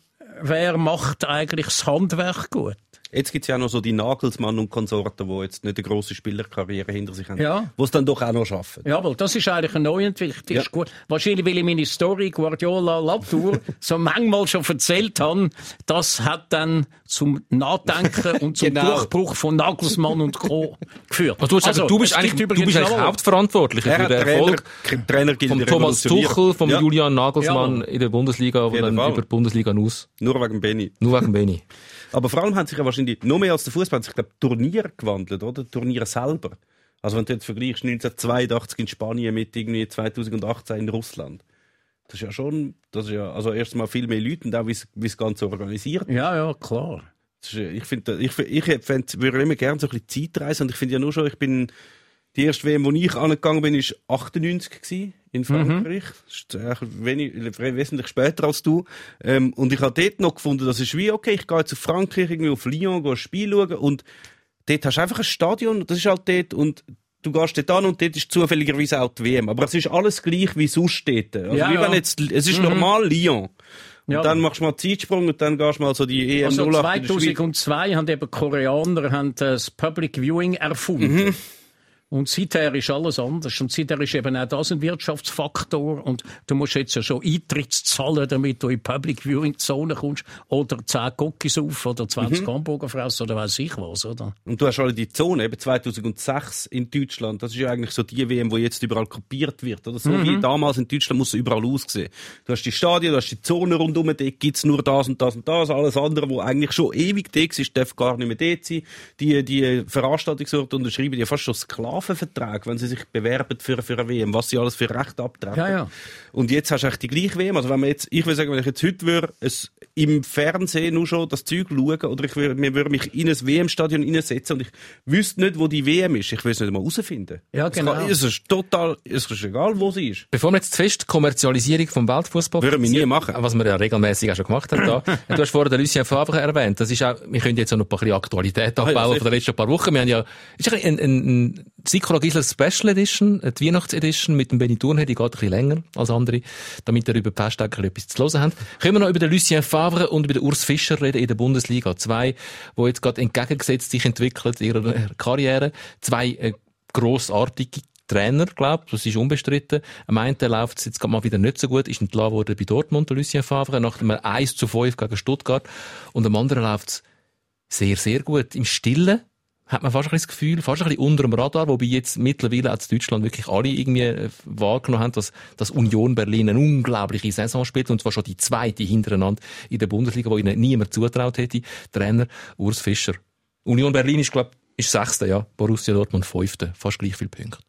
wer macht eigentlich das Handwerk gut. Jetzt gibt's ja auch noch so die Nagelsmann und Konsorten, die jetzt nicht eine grosse Spielerkarriere hinter sich haben. Ja. Die es dann doch auch noch schaffen. Jawohl, das ist eigentlich eine Neuentwicklung. Ja. ist gut. Wahrscheinlich, weil ich meine Story Guardiola Latour [laughs] so manchmal schon erzählt habe, das hat dann zum Nachdenken und zum [laughs] Genau. Durchbruch von Nagelsmann und Co. geführt. Also, du, gesagt, du bist es eigentlich, gibt du bist eigentlich hauptverantwortlich Er für den Trainer, Erfolg Trainer der Thomas. Tuchel, vom ja, Julian Nagelsmann Ja. in der Bundesliga und dann Fall. über die Bundesliga hinaus. Nur wegen Benny. Nur wegen Beni. [laughs] Aber vor allem haben sich ja wahrscheinlich, noch mehr als der Fußball, sich, glaube Turniere gewandelt, oder? Turniere selber. Also wenn du jetzt vergleichst 1982 in Spanien mit irgendwie 2018 in Russland. Das ist ja schon, das ist ja, also erstmal viel mehr Leute und auch wie das Ganze organisiert Ja, ja, klar. Ist, ich finde, ich, ich fänd, würde immer gerne so ein bisschen Zeit reisen und ich finde ja nur schon, ich bin, die erste WM, wo ich angegangen bin, ist 98 gewesen, in Frankreich. Das ist äh, wenig, wesentlich später als du. Ähm, und ich habe dort noch gefunden, das ist wie, okay, ich gehe jetzt auf Frankreich, irgendwie auf Lyon, gehe ein Spiel schauen und dort hast du einfach ein Stadion, das ist halt dort und du gehst dort an und dort ist zufälligerweise auch die WM. Aber es ist alles gleich wie sonst dort. Also Ja, wie ja. wenn jetzt, es ist normal Lyon. Und Ja. dann machst du mal einen Zeitsprung und dann gehst du mal so die EM Also 08 in der Schweiz. 2002 haben eben Koreaner haben das Public Viewing erfunden. Mhm. Und seither ist alles anders. Und seither ist eben auch das ein Wirtschaftsfaktor. Und du musst jetzt ja schon Eintritts zahlen, damit du in die Public Viewing Zone kommst. Oder 10 Cookies auf oder 20 Mhm. Hamburger fressen oder weiß ich was, oder? Und du hast alle die Zone, eben 2006 in Deutschland. Das ist ja eigentlich so die WM, wo jetzt überall kopiert wird. Oder so wie damals in Deutschland muss es überall aussehen. Du hast die Stadien, du hast die Zone rundum, dort gibt's nur das und das und das. Alles andere, wo eigentlich schon ewig da ist, darf gar nicht mehr dort sein. Die, die Veranstaltungsorte unterschreiben die fast schon Sklaven Rahmenverträge, wenn sie sich bewerben für, für eine WM, was sie alles für Recht abtreten. Ja, ja. Und jetzt hast du echt die gleiche WM. Also wenn man jetzt, ich würde sagen, wenn ich jetzt heute würde, es im Fernsehen nur schon das Zeug schauen, oder ich würde, mir würde mich in ein WM-Stadion hineinsetzen und ich wüsste nicht, wo die WM ist. Ich will es nicht mal herausfinden. Ja, Es genau. kann- Es ist total, es ist egal, wo sie ist. Bevor wir jetzt zu fest Kommerzialisierung vom Weltfußball Würden wir nie machen. was wir ja regelmäßig auch schon gemacht haben da. [laughs] Du hast vorher den Lucien Favre erwähnt. Das ist auch, wir können jetzt auch noch ein paar Aktualität Ah, ja, abbauen von den letzten paar Wochen. Wir haben ja, ist ein, ein, ein, Gisler Special Edition, die Weihnachtsedition mit dem Benny Thurnherr, die geht ein bisschen länger als andere, damit ihr über die Festtage etwas zu hören habt. Können wir noch über den Lucien Favre und über den Urs Fischer reden in der Bundesliga. Zwei, die jetzt gerade entgegengesetzt sich entwickeln in ihrer Karriere. Zwei äh, grossartige Trainer, glaube das ist unbestritten. Am einen läuft es jetzt gerade mal wieder nicht so gut, ist entlassen worden bei Dortmund, der Lucien Favre, nach einem 1 zu 5 gegen Stuttgart. Und am anderen läuft es sehr, sehr gut. Im Stillen hat man fast ein das Gefühl, fast ein bisschen unter dem Radar, wobei jetzt mittlerweile auch in Deutschland wirklich alle irgendwie äh, wahrgenommen haben, dass, dass Union Berlin eine unglaubliche Saison spielt, und zwar schon die zweite hintereinander in der Bundesliga, wo ihnen niemand zutraut hätte. Trainer Urs Fischer. Union Berlin ist, glaube ist Sechster, ja. Borussia Dortmund Fünfter. Fast gleich viele Punkte.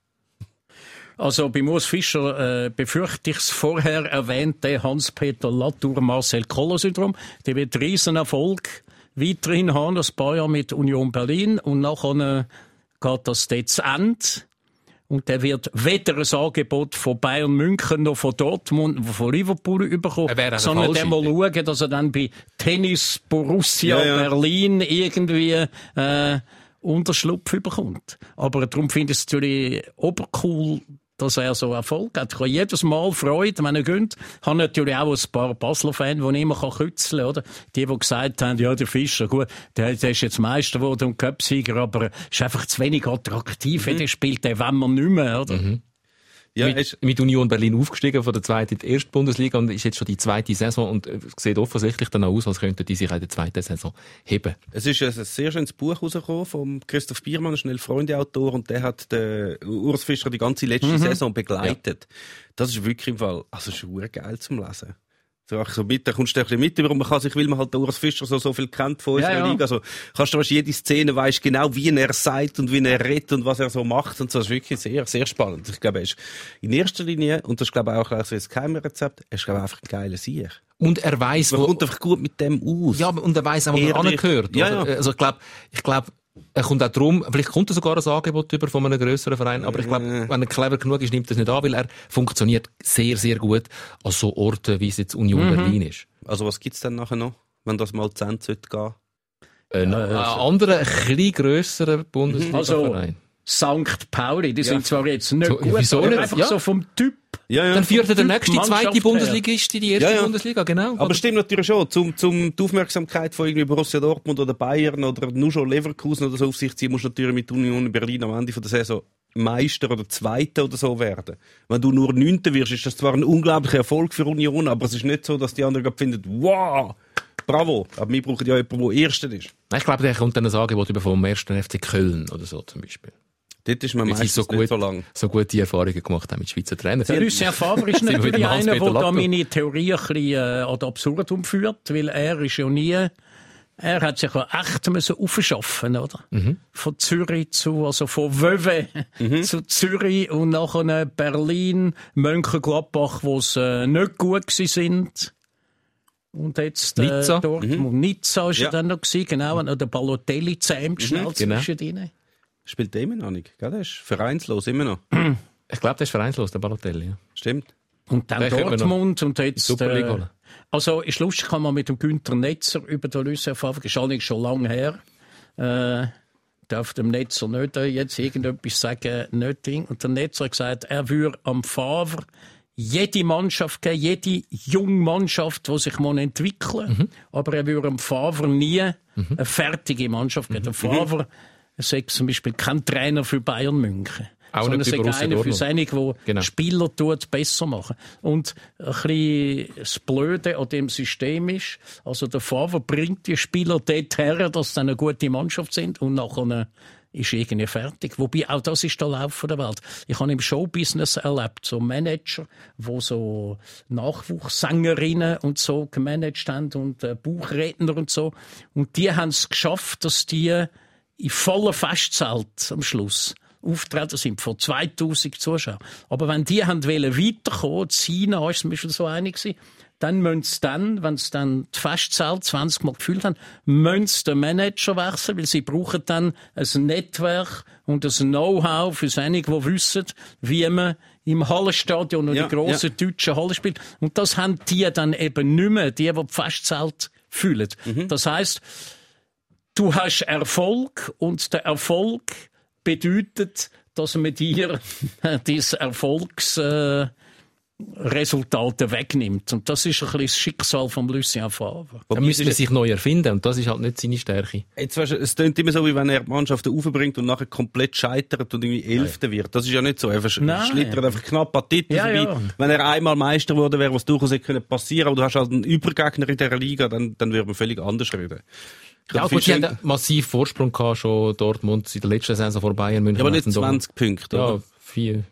Also bei Urs Fischer äh, befürchte ich das vorher erwähnte Hans-Peter Latour-Marcel-Koller-Syndrom. Der wird riesen Erfolg weiterhin haben, das paar Jahre mit Union Berlin und nachher äh, geht das dort zu Ende. Und der wird weder ein Angebot von Bayern München noch von Dortmund noch von Liverpool bekommen, Er sondern der mal schauen, dass er dann bei Tennis Borussia Ja, ja. Berlin irgendwie äh, Unterschlupf bekommt. Aber darum finde ich es natürlich obercool, dass er so Erfolg hat. Ich habe jedes Mal Freude, wenn er gönnt. Ich habe natürlich auch ein paar Basler-Fans, die immer kützeln kann, oder? Die, die gesagt haben, ja, der Fischer, gut, der, der ist jetzt Meister geworden und Cupsieger, aber ist einfach zu wenig attraktiv. Der spielt den wenn man nicht mehr, oder? Ja, mit, mit Union Berlin aufgestiegen von der zweiten in die erste Bundesliga und ist jetzt schon die zweite Saison und äh, sieht offensichtlich dann auch aus, als könnten die sich auch in der zweiten Saison heben. es ist ein sehr schönes Buch rausgekommen vom Christoph Biermann, schnell Freunde-Autor, und der hat den Urs Fischer die ganze letzte Saison begleitet. Das ist wirklich im Fall, also ist geil zum Lesen. Ach, so mit, da kommst du ein bisschen mit, und man kann sich, weil man halt den Urs Fischer so, so viel kennt von unserer Ja, ja. Liga, also, kannst du weißt, jede Szene weißt genau, wie er sagt und wie er redet und was er so macht und so, das ist wirklich sehr, sehr spannend. Ich glaube, er ist in erster Linie, und das ist glaube ich auch so das Geheimrezept, er ist glaube ich einfach ein geiler Sieg. Und er weiß, Man wo, kommt einfach gut mit dem aus. ja, und er weiß auch, wo er angehört. Ja, ja. Also ich glaube, ich glaube, er kommt auch drum, vielleicht kommt er sogar ein Angebot über von einem grösseren Verein, aber ich glaube, wenn er clever genug ist, nimmt er es nicht an, weil er funktioniert sehr, sehr gut an so Orten, wie es jetzt Union Berlin ist. Also was gibt's denn nachher noch, wenn das mal zu Ende sollte gehen? Äh, noch ein anderer, ein bisschen grösserer Bundesliga-Verein. St. Pauli, die sind zwar jetzt nicht So, gut, wieso aber nicht? einfach Ja. so vom Typ. Ja, ja. Dann führt er der nächste zweite. Bundesligist in die erste Ja, ja. Bundesliga, genau. Aber stimmt natürlich schon, zum, zum die Aufmerksamkeit von irgendwie Borussia Dortmund oder Bayern oder nur schon Leverkusen oder so auf sich ziehen, musst du natürlich mit Union Berlin am Ende von der Saison Meister oder Zweiter oder so werden. Wenn du nur Neunter wirst, ist das zwar ein unglaublicher Erfolg für Union, aber es ist nicht so, dass die anderen gerade finden, wow, bravo. Aber wir brauchen ja jemanden, der Erster ist. Ich glaube, der kommt dann ein Angebot über vom ersten FC Köln oder so zum Beispiel. Dort ist man meistens so gut, nicht so lang. so gute Erfahrungen gemacht haben mit Schweizer Trainern. Der Lucien Favre ist [laughs] natürlich einer, der da meine Theorie ein bisschen äh, ad absurdum führt, weil er ist ja nie, er hat sich ja echt müssen aufschaffen, oder? Von Zürich zu, also von Wöwe zu Zürich und nachher Berlin, Mönchengladbach, wo es äh, nicht gut gsi sind. Und jetzt äh, Nizza. Dortmund. Nizza ist ja. Ja. dann noch gewesen, genau, und noch der Balotelli zähmt schnell genau. zwischendrin. Spielt der immer noch nicht, gell? Der ist vereinslos, immer noch. [clears throat] Ich glaube, der ist vereinslos, der Balotelli. Ja. Stimmt. Und dann Den Dortmund und jetzt. Super League holen. also ist lustig, kann man mit dem Günther Netzer über den Lucien Favre, ist allerdings schon lange her. Äh, darf dem Netzer nicht äh, jetzt irgendetwas sagen, nicht Ding. Und der Netzer hat gesagt, er würde am Favre jede Mannschaft geben, jede junge Mannschaft, die sich mal entwickeln Mhm. Aber er würde am Favre nie eine fertige Mannschaft geben. Der Favre [laughs] sagt zum Beispiel kein Trainer für Bayern München. Auch sondern nicht sagt Borussia einer für seine, die Genau. Spieler tut besser machen. Und ein bisschen das Blöde an dem System ist, also der Favre bringt die Spieler dort her, dass sie eine gute Mannschaft sind und nachher ist irgendwie fertig. Wobei auch das ist der Lauf der Welt. Ich habe im Showbusiness erlebt, so Manager, wo so Nachwuchssängerinnen und so gemanagt haben und äh, Buchredner und so. Und die haben es geschafft, dass die in voller Festzelt am Schluss auftreten sind, vor 2000 Zuschauern. Aber wenn die haben wollen weiterkommen, China ist zum Beispiel so einig gewesen, dann müssen sie dann, wenn sie dann die Festzahl 20 Mal gefüllt haben, müssen sie den Manager wechseln, weil sie brauchen dann ein Netzwerk und ein Know-how für einige, die wissen, wie man im Hallenstadion oder Ja, die grossen deutschen Hallen spielt. Und das haben die dann eben nicht mehr, die, die die Festzelt füllen. Das heißt, du hast Erfolg und der Erfolg bedeutet, dass man dir [laughs] dieses Erfolgs äh, Resultate wegnimmt. Und das ist ein bisschen das Schicksal von Lucien Favre. Da müsste er sich neu erfinden und das ist halt nicht seine Stärke. Jetzt weißt du, es klingt immer so, wie wenn er die Mannschaft aufbringt und nachher komplett scheitert und irgendwie Elfter wird. Das ist ja nicht so. Er Nein. schlittert einfach knapp an Titel Ja, vorbei. ja. Wenn er einmal Meister wurde, wäre was durchaus hätte können passieren. Aber du hast halt einen Übergegner in dieser Liga, dann, dann würde man völlig anders reden. Ich Ja, gut, die haben massiven Vorsprung gehabt, schon Dortmund in der letzten Saison vor Bayern München. Ja, aber nicht Hatten doch- 20 Punkte, Ja, vier,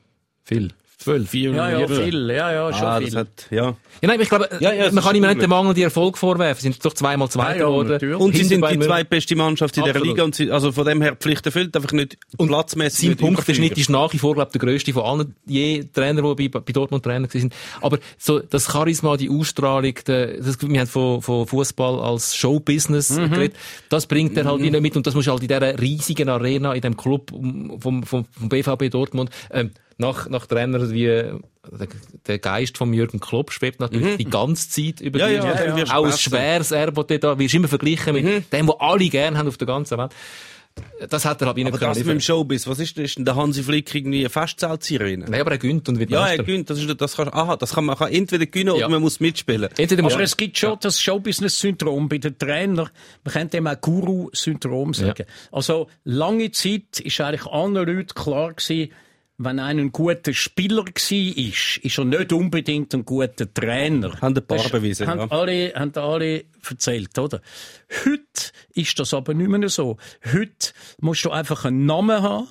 viel. Zwölf. Vier Ja, ja, viel, ja, ja, schon Ah, viel. das hat, ja. Ja, nein, ich glaube, Ja, ja, man kann ihm nicht den mangelnden Erfolg vorwerfen. Sie sind doch zweimal Zweiter Ja, ja, geworden. natürlich. Und sie sind die zweitbeste Mannschaft in der Absolut. Liga und sie, also von dem her Pflicht erfüllt, einfach nicht platzmäßig. Sein Punkteschnitt ist nach wie vor, glaube der grösste von allen je Trainer, die bei, bei Dortmund Trainer sind. Aber so das Charisma, die Ausstrahlung, der, das, wir haben von, von Fußball als Showbusiness geredet, das bringt er halt nicht mit und das muss halt in dieser riesigen Arena, in dem Club vom, vom, vom BVB Dortmund, ähm, nach, nach Trainern wie der, der Geist von Jürgen Klopp schwebt natürlich die ganze Zeit über Ja, die ja, wirst du Auch ein schweres Erbe, das da wirst du immer verglichen mit dem, was alle gerne haben auf der ganzen Welt. Das hat er halt nicht Aber das mit dem Showbiz, was ist, ist denn der Hansi Flick irgendwie ein Festzeltzieher? Nein, aber er gönnt und wird Ja, er gönnt. Das ist, das kann, aha, das kann man kann entweder gewinnen Ja. oder man muss mitspielen. Entweder Aber es gibt schon das Showbusiness-Syndrom bei den Trainern. Man könnte dem auch Guru-Syndrom sagen. Also, lange Zeit ist eigentlich allen Leuten klar gewesen, wenn einer ein guter Spieler war, ist, ist er nicht unbedingt ein guter Trainer. Haben ein paar Das bewiesen, Haben ja. alle, haben alle erzählt, oder? Heute ist das aber nicht mehr so. Heute musst du einfach einen Namen haben.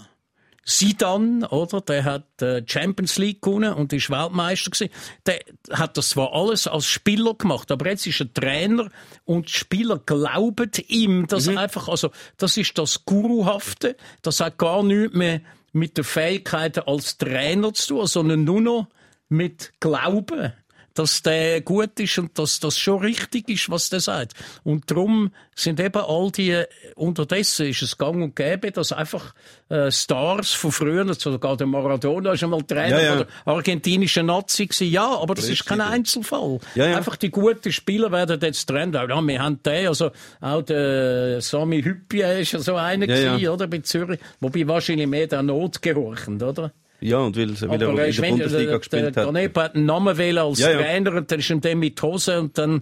Sidan, oder? Der hat äh, Champions League gewonnen und ist Weltmeister gewesen. Der hat das zwar alles als Spieler gemacht, aber jetzt ist er Trainer und die Spieler glauben ihm, dass Mhm. einfach, also, das ist das Guruhafte. Das hat gar nichts mehr mit den Fähigkeiten als Trainer zu tun, sondern nur noch mit Glauben dass der gut ist und dass das schon richtig ist, was der sagt. Und darum sind eben all die, unterdessen ist es gang und gäbe, dass einfach äh, Stars von früher, sogar der Maradona ist einmal Trainer Ja, ja. argentinischen Nazi gewesen. Ja, aber das ist kein Einzelfall. Ja, ja. Einfach die guten Spieler werden jetzt Trainer. Ja, wir haben den, also auch der Sami Hüppie ist ja so einer gewesen, oder, bei Zürich. Wobei wahrscheinlich mehr der Not gehorchend, oder? Ja, und weil, weil er in der Bundesliga der, der gespielt hat. Ganepa hat einen Namen wählen als Ja, ja. Trainer und dann ist ihm dann mit die Hose und dann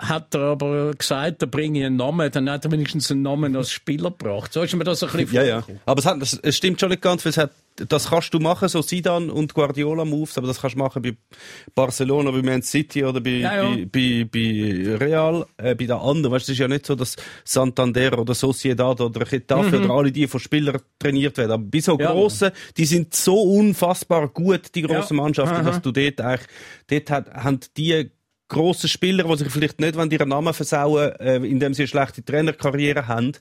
hat er aber gesagt, da bringe ich einen Namen, dann hat er wenigstens einen Namen als Spieler gebracht. So ist mir das ein bisschen Ja, ja. Aber es, hat, es, stimmt schon nicht ganz, weil es hat, das kannst du machen, so Sidan und Guardiola Moves, aber das kannst du machen bei Barcelona, bei Man City oder bei, Ja, ja. bei, bei, bei Real, äh, bei den anderen. Weißt, du, es ist ja nicht so, dass Santander oder Sociedad oder Getafe oder alle die von Spielern trainiert werden. Aber bei so Mhm. Ja. grossen, die sind so unfassbar gut, die grossen. Mannschaften, dass du dort eigentlich, dort hat, haben die grossen Spieler, die sich vielleicht nicht wenn ihren Namen versauen, äh, indem sie eine schlechte Trainerkarriere haben,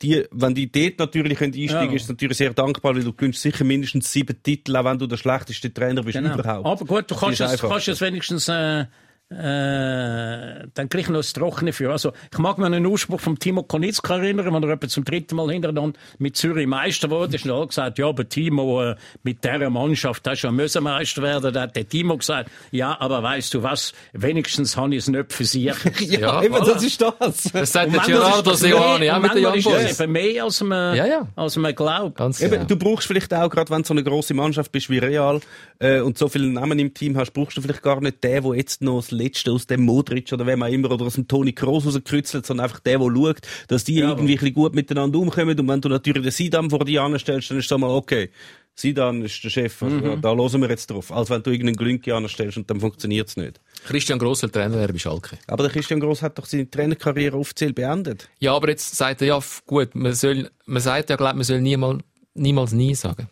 die, wenn die dort natürlich können einsteigen Ja. ist es natürlich sehr dankbar, weil du gewinnst sicher mindestens sieben Titel, auch wenn du der schlechteste Trainer bist Genau. überhaupt. Aber gut, du kannst es, kannst es wenigstens äh, äh, dann gleich noch das Trockene für. Also, ich mag mir einen Ausspruch vom Timo Konitzka erinnern, wenn er etwa zum dritten Mal hintereinander mit Zürich Meister wurde. ist alle gesagt, ja, aber Timo, äh, mit dieser Mannschaft du ja müssen Meister werden. Da hat der Timo gesagt, ja, aber weißt du was, wenigstens habe ich es nicht für sich. [laughs] ja, Ja, eben, voilà. das ist das. Das sagt der Gerardo ist das Seoane, mehr- ja, mit manchmal Young ist Boys. das eben mehr, als man, Ja, ja. als man glaubt. Ganz Eben, genau. du brauchst vielleicht auch, gerade wenn du so eine grosse Mannschaft bist wie Real äh, und so viele Namen im Team hast, brauchst du vielleicht gar nicht den, der jetzt noch das Letzte aus dem Modric oder wem auch immer oder aus dem Toni Kroos rauskritzelt, sondern einfach der, der schaut, dass die Ja, irgendwie ein gut miteinander umkommen. Und wenn du natürlich den Sidan vor dir anstellst, dann ist es mal okay. Sidan ist der Chef, also, Mhm. da hören wir jetzt drauf. Als wenn du irgendeinen Glünki anstellst und dann funktioniert es nicht. Christian Gross soll Trainer werden bei Schalke. Aber der Christian Gross hat doch seine Trainerkarriere offiziell beendet. Ja, aber jetzt sagt er ja, gut, man soll, man sagt ja, glaub, man soll niemals, niemals nie sagen.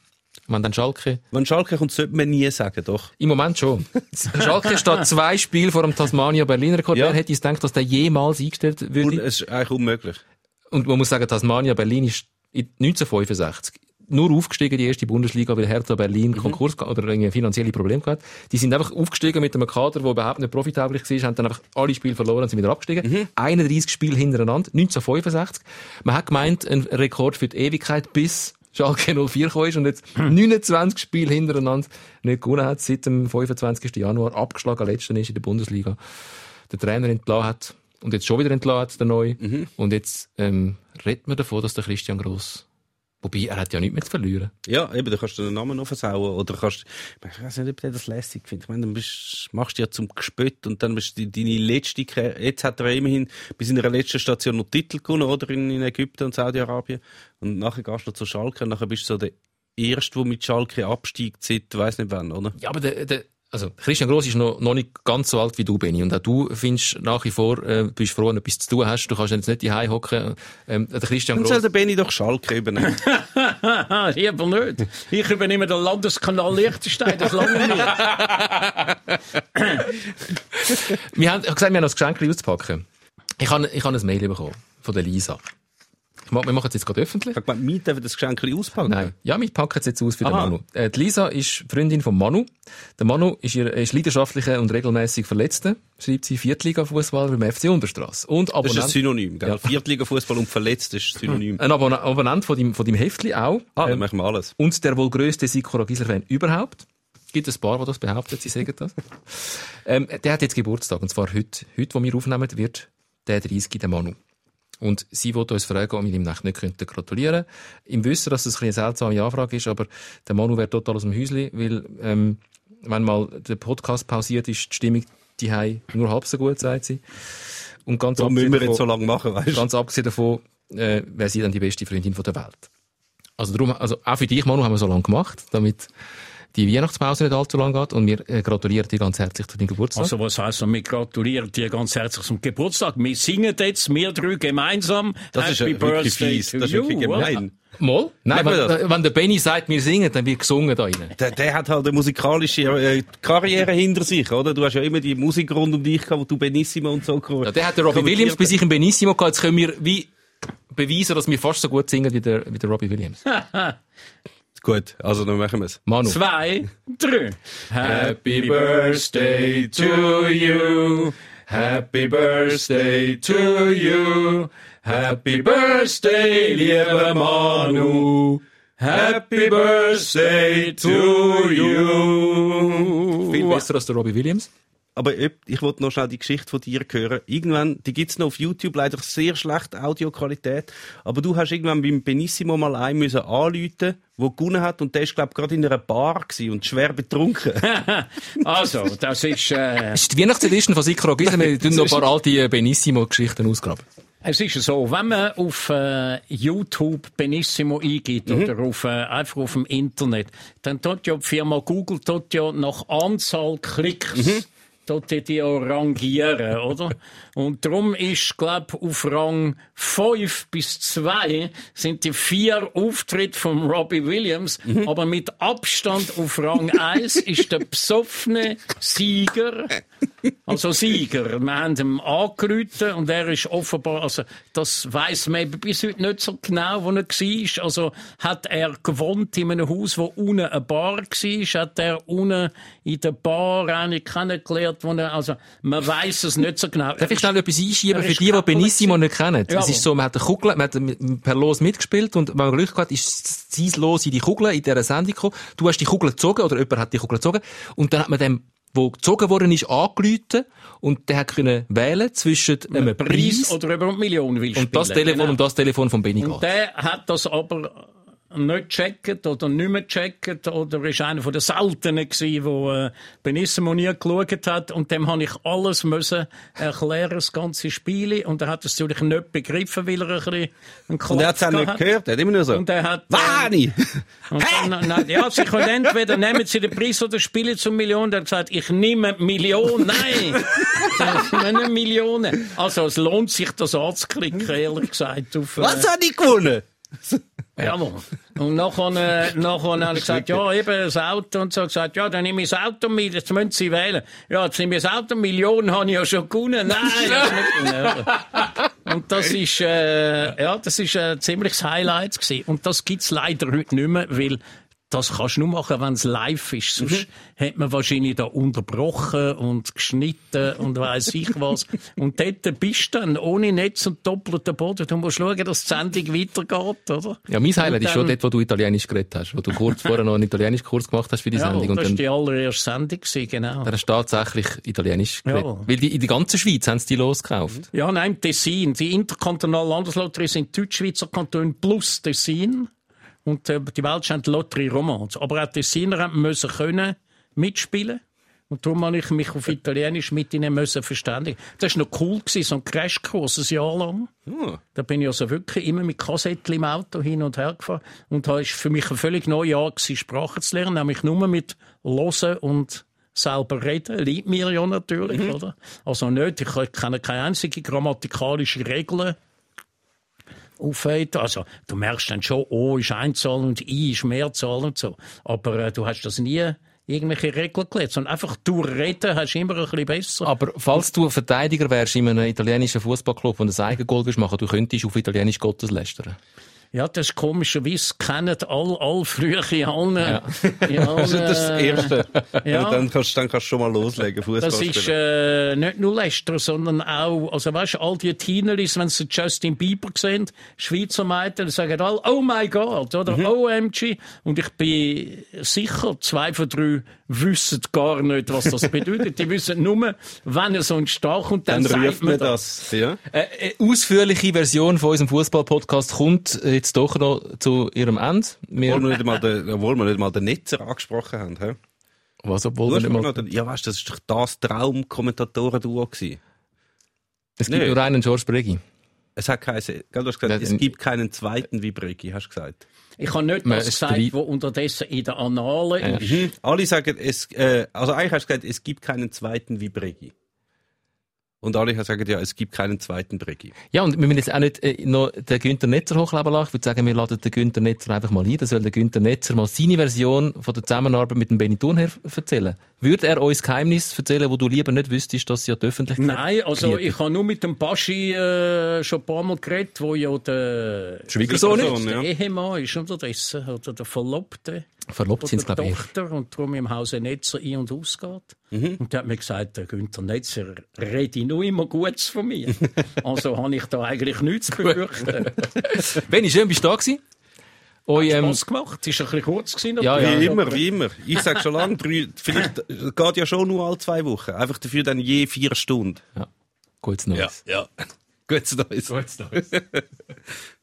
Wenn dann Schalke, Wenn Schalke kommt, sollte man nie sagen, doch. im Moment schon. [laughs] Schalke steht zwei Spiele vor dem Tasmania Berliner Rekord. Ja. Wer hätte es gedacht, dass der jemals eingestellt Und würde? es ist eigentlich unmöglich. Und man muss sagen, Tasmania Berlin ist in 1965 nur aufgestiegen, die erste Bundesliga, weil Hertha Berlin Konkurs gehabt- oder irgendwie finanzielle Probleme gehabt. Die sind einfach aufgestiegen mit einem Kader, der überhaupt nicht profitabel war, haben dann einfach alle Spiele verloren und sind wieder abgestiegen. 31 Spiele hintereinander, 1965. Man hat gemeint, ein Rekord für die Ewigkeit bis Schalke 04 gekommen ist und jetzt [clears throat] 29 Spiele hintereinander nicht gewonnen hat, seit dem 25. Januar abgeschlagen letzten ist in der Bundesliga. Der Trainer entlassen hat und jetzt schon wieder entlassen hat, der Neue. Und jetzt ähm, redet man davon, dass der Christian Gross Wobei, er hat ja nichts mehr zu verlieren. Ja, eben, da kannst du den Namen noch versauen. Oder kannst, ich weiß nicht, ob der das lässig findet. Ich meine, dann bist, machst du ja zum Gespött und dann bist du deine letzte, jetzt hat er immerhin bis in der letzten Station noch Titel gewonnen, oder? In, in Ägypten und Saudi-Arabien. Und nachher gehst du noch zu Schalke und nachher bist du so der Erste, der mit Schalke absteigt seit, weiss nicht wann, oder? Ja, aber der, der, also Christian Gross ist noch, noch nicht ganz so alt wie du, Benny. Und auch du findest nach wie vor, äh, bist froh, wenn du etwas zu tun hast. Du kannst jetzt nicht die hocken. Ähm, der Christian Dann soll der Benny doch Schalke übernehmen. Ah, [laughs] lieber nicht. Ich übernehme den Landeskanal Liechtenstein, das lange nicht. Wir haben ich hab gesagt, wir haben noch das Geschenk auszupacken. Ich habe, ich habe ein Mail bekommen von der Lisa. Wir machen es jetzt gerade öffentlich. Ich gemeint, wir dürfen das Geschenk auspacken. Nein. Ja, wir packen es jetzt aus für den Aha. Manu. Äh, die Lisa ist Freundin von Manu. Der Manu ist, ihr, ist leidenschaftlicher und regelmäßig Verletzter. Schreibt sie Viertliga-Fußballer beim FC Unterstrasse. Und Das ist ein Abonnent, Synonym, gell? Ja. Viertliga-Fußball und verletzt ist ein Synonym. ein Abon Abonnent von deinem, von deinem Heftli auch. Ah, dann Ähm, machen wir alles. und der wohl grösste Sikora Gisler-Fan überhaupt. Gibt ein paar, die das behaupten, sie sagen das. [laughs] ähm, der hat jetzt Geburtstag, und zwar heute. Heute, wo wir aufnehmen, wird der 30. der Manu. Und sie wollte uns fragen, ob wir ihm nachher nicht könnten gratulieren Im Wissen, dass das ein bisschen eine seltsame Anfrage ist, aber der Manu wäre total aus dem Häusli, weil, ähm, wenn mal der Podcast pausiert ist, die Stimmung die nur halb so gut, sagt sie. Und ganz Da müssen wir davon- jetzt so lange machen, weißt? Ganz abgesehen davon, äh, wäre sie dann die beste Freundin von der Welt. Also darum, also auch für dich, Manu, haben wir so lange gemacht, damit die Weihnachtspause nicht allzu lang geht. Und wir äh, gratulieren dir ganz herzlich zu deinem Geburtstag. Also was heisst, wir gratulieren dir ganz herzlich zum Geburtstag. Wir singen jetzt, wir drei gemeinsam. Das ist Happy wirklich Birthday fies. to Das ist you, wirklich oder? gemein. Mal? Nein, wenn, äh, wenn der Benny sagt, wir singen, dann wird gesungen da rein. Der, der hat halt eine musikalische äh, Karriere hinter sich, oder? Du hast ja immer die Musik rund um dich gehabt, wo du Benissimo und so Ja, der hat der Robbie Williams bei sich im Benissimo gehabt. Jetzt können wir wie beweisen, dass wir fast so gut singen wie der, wie der Robbie Williams. [laughs] Gut, also dann machen wir es. Manu. Zwei, drei. Happy birthday to you. Happy birthday to you. Happy birthday, lieber Manu. Happy birthday to you. Viel besser als der Robbie Williams. Aber ich wollte noch schnell die Geschichte von dir hören. Irgendwann, die gibt's noch auf YouTube, leider sehr schlechte Audioqualität. Aber du hast irgendwann beim Benissimo mal einen müssen anrufen, der gewonnen hat und der ist, glaube ich, gerade in einer Bar gewesen und schwer betrunken. [laughs] [laughs] Also, das ist, äh, Das ist die Weihnachtsedition von Sikro Gisler. Wir [laughs] tun noch ein paar alte Benissimo-Geschichten ausgraben. es ist so, wenn man auf äh, YouTube Benissimo eingibt oder auf, äh, einfach auf dem Internet, dann tut ja die Firma Google tut ja nach Anzahl Klicks tut die die auch rangieren, oder? Und darum ist, glaub, auf Rang 5 bis 2 sind die vier Auftritte von Robbie Williams, aber mit Abstand auf Rang 1 ist der besoffene Sieger, also Sieger. Wir haben ihn angerufen und er ist offenbar, also das weiss man eben bis heute nicht so genau, wo er war. Also hat er gewohnt in einem Haus, wo unten eine Bar war, hat er unten in der Bar eine kennengelernt, wo er, also man weiss es nicht so genau. Darf ich schnell etwas einschieben für die, die Benissimo nicht kennen? Es Jawohl. ist so, man hat eine Kugel, man hat per Los mitgespielt und wenn man Glück gehabt ist sein Los in die Kugel in dieser Sendung gekommen. Du hast die Kugel gezogen oder jemand hat die Kugel gezogen und dann hat man dem wo gezogen worden ist, angerufen und der hat können wählen zwischen einem Preis Preis oder über eine Million will und das spielen. Telefon Genau. und das Telefon von Benny Und der hat das aber nicht gecheckt oder nicht mehr gecheckt oder ist einer von den Seltenen gewesen, wo äh, Benissimo nie geschaut hat und dem habe ich alles müssen erklären, das ganze Spiel und er hat es natürlich nicht begriffen, weil er ein bisschen einen Und er hat es auch nicht gehört, er hat immer nur so. Und er hat, äh, Wani! [laughs] und dann, nein, ja, sie können entweder nehmen sie den Preis oder spielen zum Million. Der hat gesagt, ich nehme Million. Nein! Das sind nicht Millionen. Also, es lohnt sich, das anzuklicken, ehrlich gesagt. Auf, äh, Was hat ich gewonnen? Jawohl. Und nachher, äh, nachher habe ich gesagt, ja, eben das Auto und so. gesagt, ja, dann nehme ich das Auto mit, jetzt müssen Sie wählen. Ja, jetzt nehme ich das Auto, Millionen habe ich ja schon gewonnen. Nein, das nicht gewonnen. Und das ist, äh, ja, das ist ein ziemliches Highlight gewesen. Und das gibt's leider heute nicht mehr, weil das kannst du nur machen, wenn es live ist. Sonst Mhm. hat man wahrscheinlich da unterbrochen und geschnitten und weiss ich was. Und dort bist du dann ohne Netz und doppelten Boden. Du musst schauen, dass die Sendung weitergeht, oder? Ja, mein Highlight ist schon dort, wo du Italienisch geredet hast, wo du kurz vorher noch einen Italienisch-Kurs gemacht hast für die Ja, Sendung. das war dann, die allererste Sendung, gewesen, genau. dann hast du tatsächlich Italienisch geredet. Ja. Weil die, in der ganzen Schweiz haben sie die losgekauft. Ja, nein, Tessin. Die interkantonale Landeslotterie sind Deutschschweizer Kantone plus Tessin. Und äh, die Weltschende Lotterie Romans. Aber auch Tessiner müssen können mitspielen. Und darum habe ich mich auf Italienisch mit ihnen müssen verständigen. Das war noch cool, gewesen, so ein Crashkurs, ein Jahr lang. Da bin ich also wirklich immer mit Kassettchen im Auto hin und her gefahren. Und da war für mich ein völlig neues Jahr, gewesen, Sprachen zu lernen, nämlich nur mit Hören und selber reden. Liebt mir ja natürlich, oder? Also nicht, ich kenne keine einzige grammatikalische Regel aufhört. Also, du merkst dann schon, O ist Einzahl und I ist Mehrzahl und so. Aber äh, du hast das nie irgendwelche Regeln gelernt, sondern einfach durchreden hast du immer ein bisschen besser. Aber falls du Verteidiger wärst in einem italienischen Fußballclub und ein Eigengoal machen, du könntest auf Italienisch Gottes lästern. Ja, das ist komischerweise, kennen all, all früher in allen, in allen Das ist das Erste. ja. Dann kannst dann kannst du schon mal loslegen, Fußball Das ist äh, nicht nur Leicester, sondern auch, also weißt du, all die Teeneris, wenn sie Justin Bieber sehen, Schweizer Mädchen, die sagen alle, oh my God, oder OMG. Und ich bin sicher, zwei von drei wissen gar nicht, was das bedeutet. Die wissen nur, wenn er so entsteht und dann, Dann sagt ruft man das. das. Ja? Eine äh, ausführliche Version von unserem Fußball-Podcast kommt äh, jetzt doch noch zu ihrem Ende. Wir, Obwohl wir nicht mal den, obwohl wir nicht mal den Netzer angesprochen haben. Hä? was, Du obwohl wir hast nicht mal den, ja, weißt du, das ist doch das Traum-Kommentatoren-Duo gewesen. es gibt Nee. nur einen George Bregi. Es hat geheißen, gell, du hast gesagt, es gibt keinen zweiten wie Bregi, hast du gesagt. Ich habe nicht das gesagt, was unterdessen in den Annalen ist. Alle sagen, es, äh, also eigentlich hast du gesagt, es gibt keinen zweiten wie Bregi. Und alle sagen, ja, es gibt keinen zweiten Bregi. Ja, und wir müssen jetzt auch nicht äh, noch den Günther Netzer hochleben lassen. Ich würde sagen, wir laden den Günther Netzer einfach mal ein. Dann soll der Günther Netzer mal seine Version von der Zusammenarbeit mit dem Benny Thurnherr erzählen. Würde er uns Geheimnis erzählen, wo du lieber nicht wüsstest, dass sie ja die Öffentlichkeit Nein, also bietet? ich habe nur mit dem Baschi äh, schon ein paar Mal geredet, wo ja der Schwiegersohn ist? der Ja. Ehemann ist unterdessen, oder der Verlobte. Verlobt sind oder glaube ich. Tochter und darum im Hause Netzer ein- und ausgeht. Mhm. Und der hat mir gesagt, der Günther Netzer rede nur immer Gutes von mir. [laughs] also habe ich da eigentlich nichts zu befürchten. Benny, schön bist du da gewesen. Oi, ähm, Spass gemacht. Es war ein bisschen kurz. Gewesen, Ja, Wie ja. immer, wie immer. Ich sag schon lange, drei, vielleicht geht ja schon nur alle zwei Wochen. Einfach dafür dann je vier Stunden. gutes Neues. ja. [laughs] Gutes Neues. Gutes Neues. [laughs]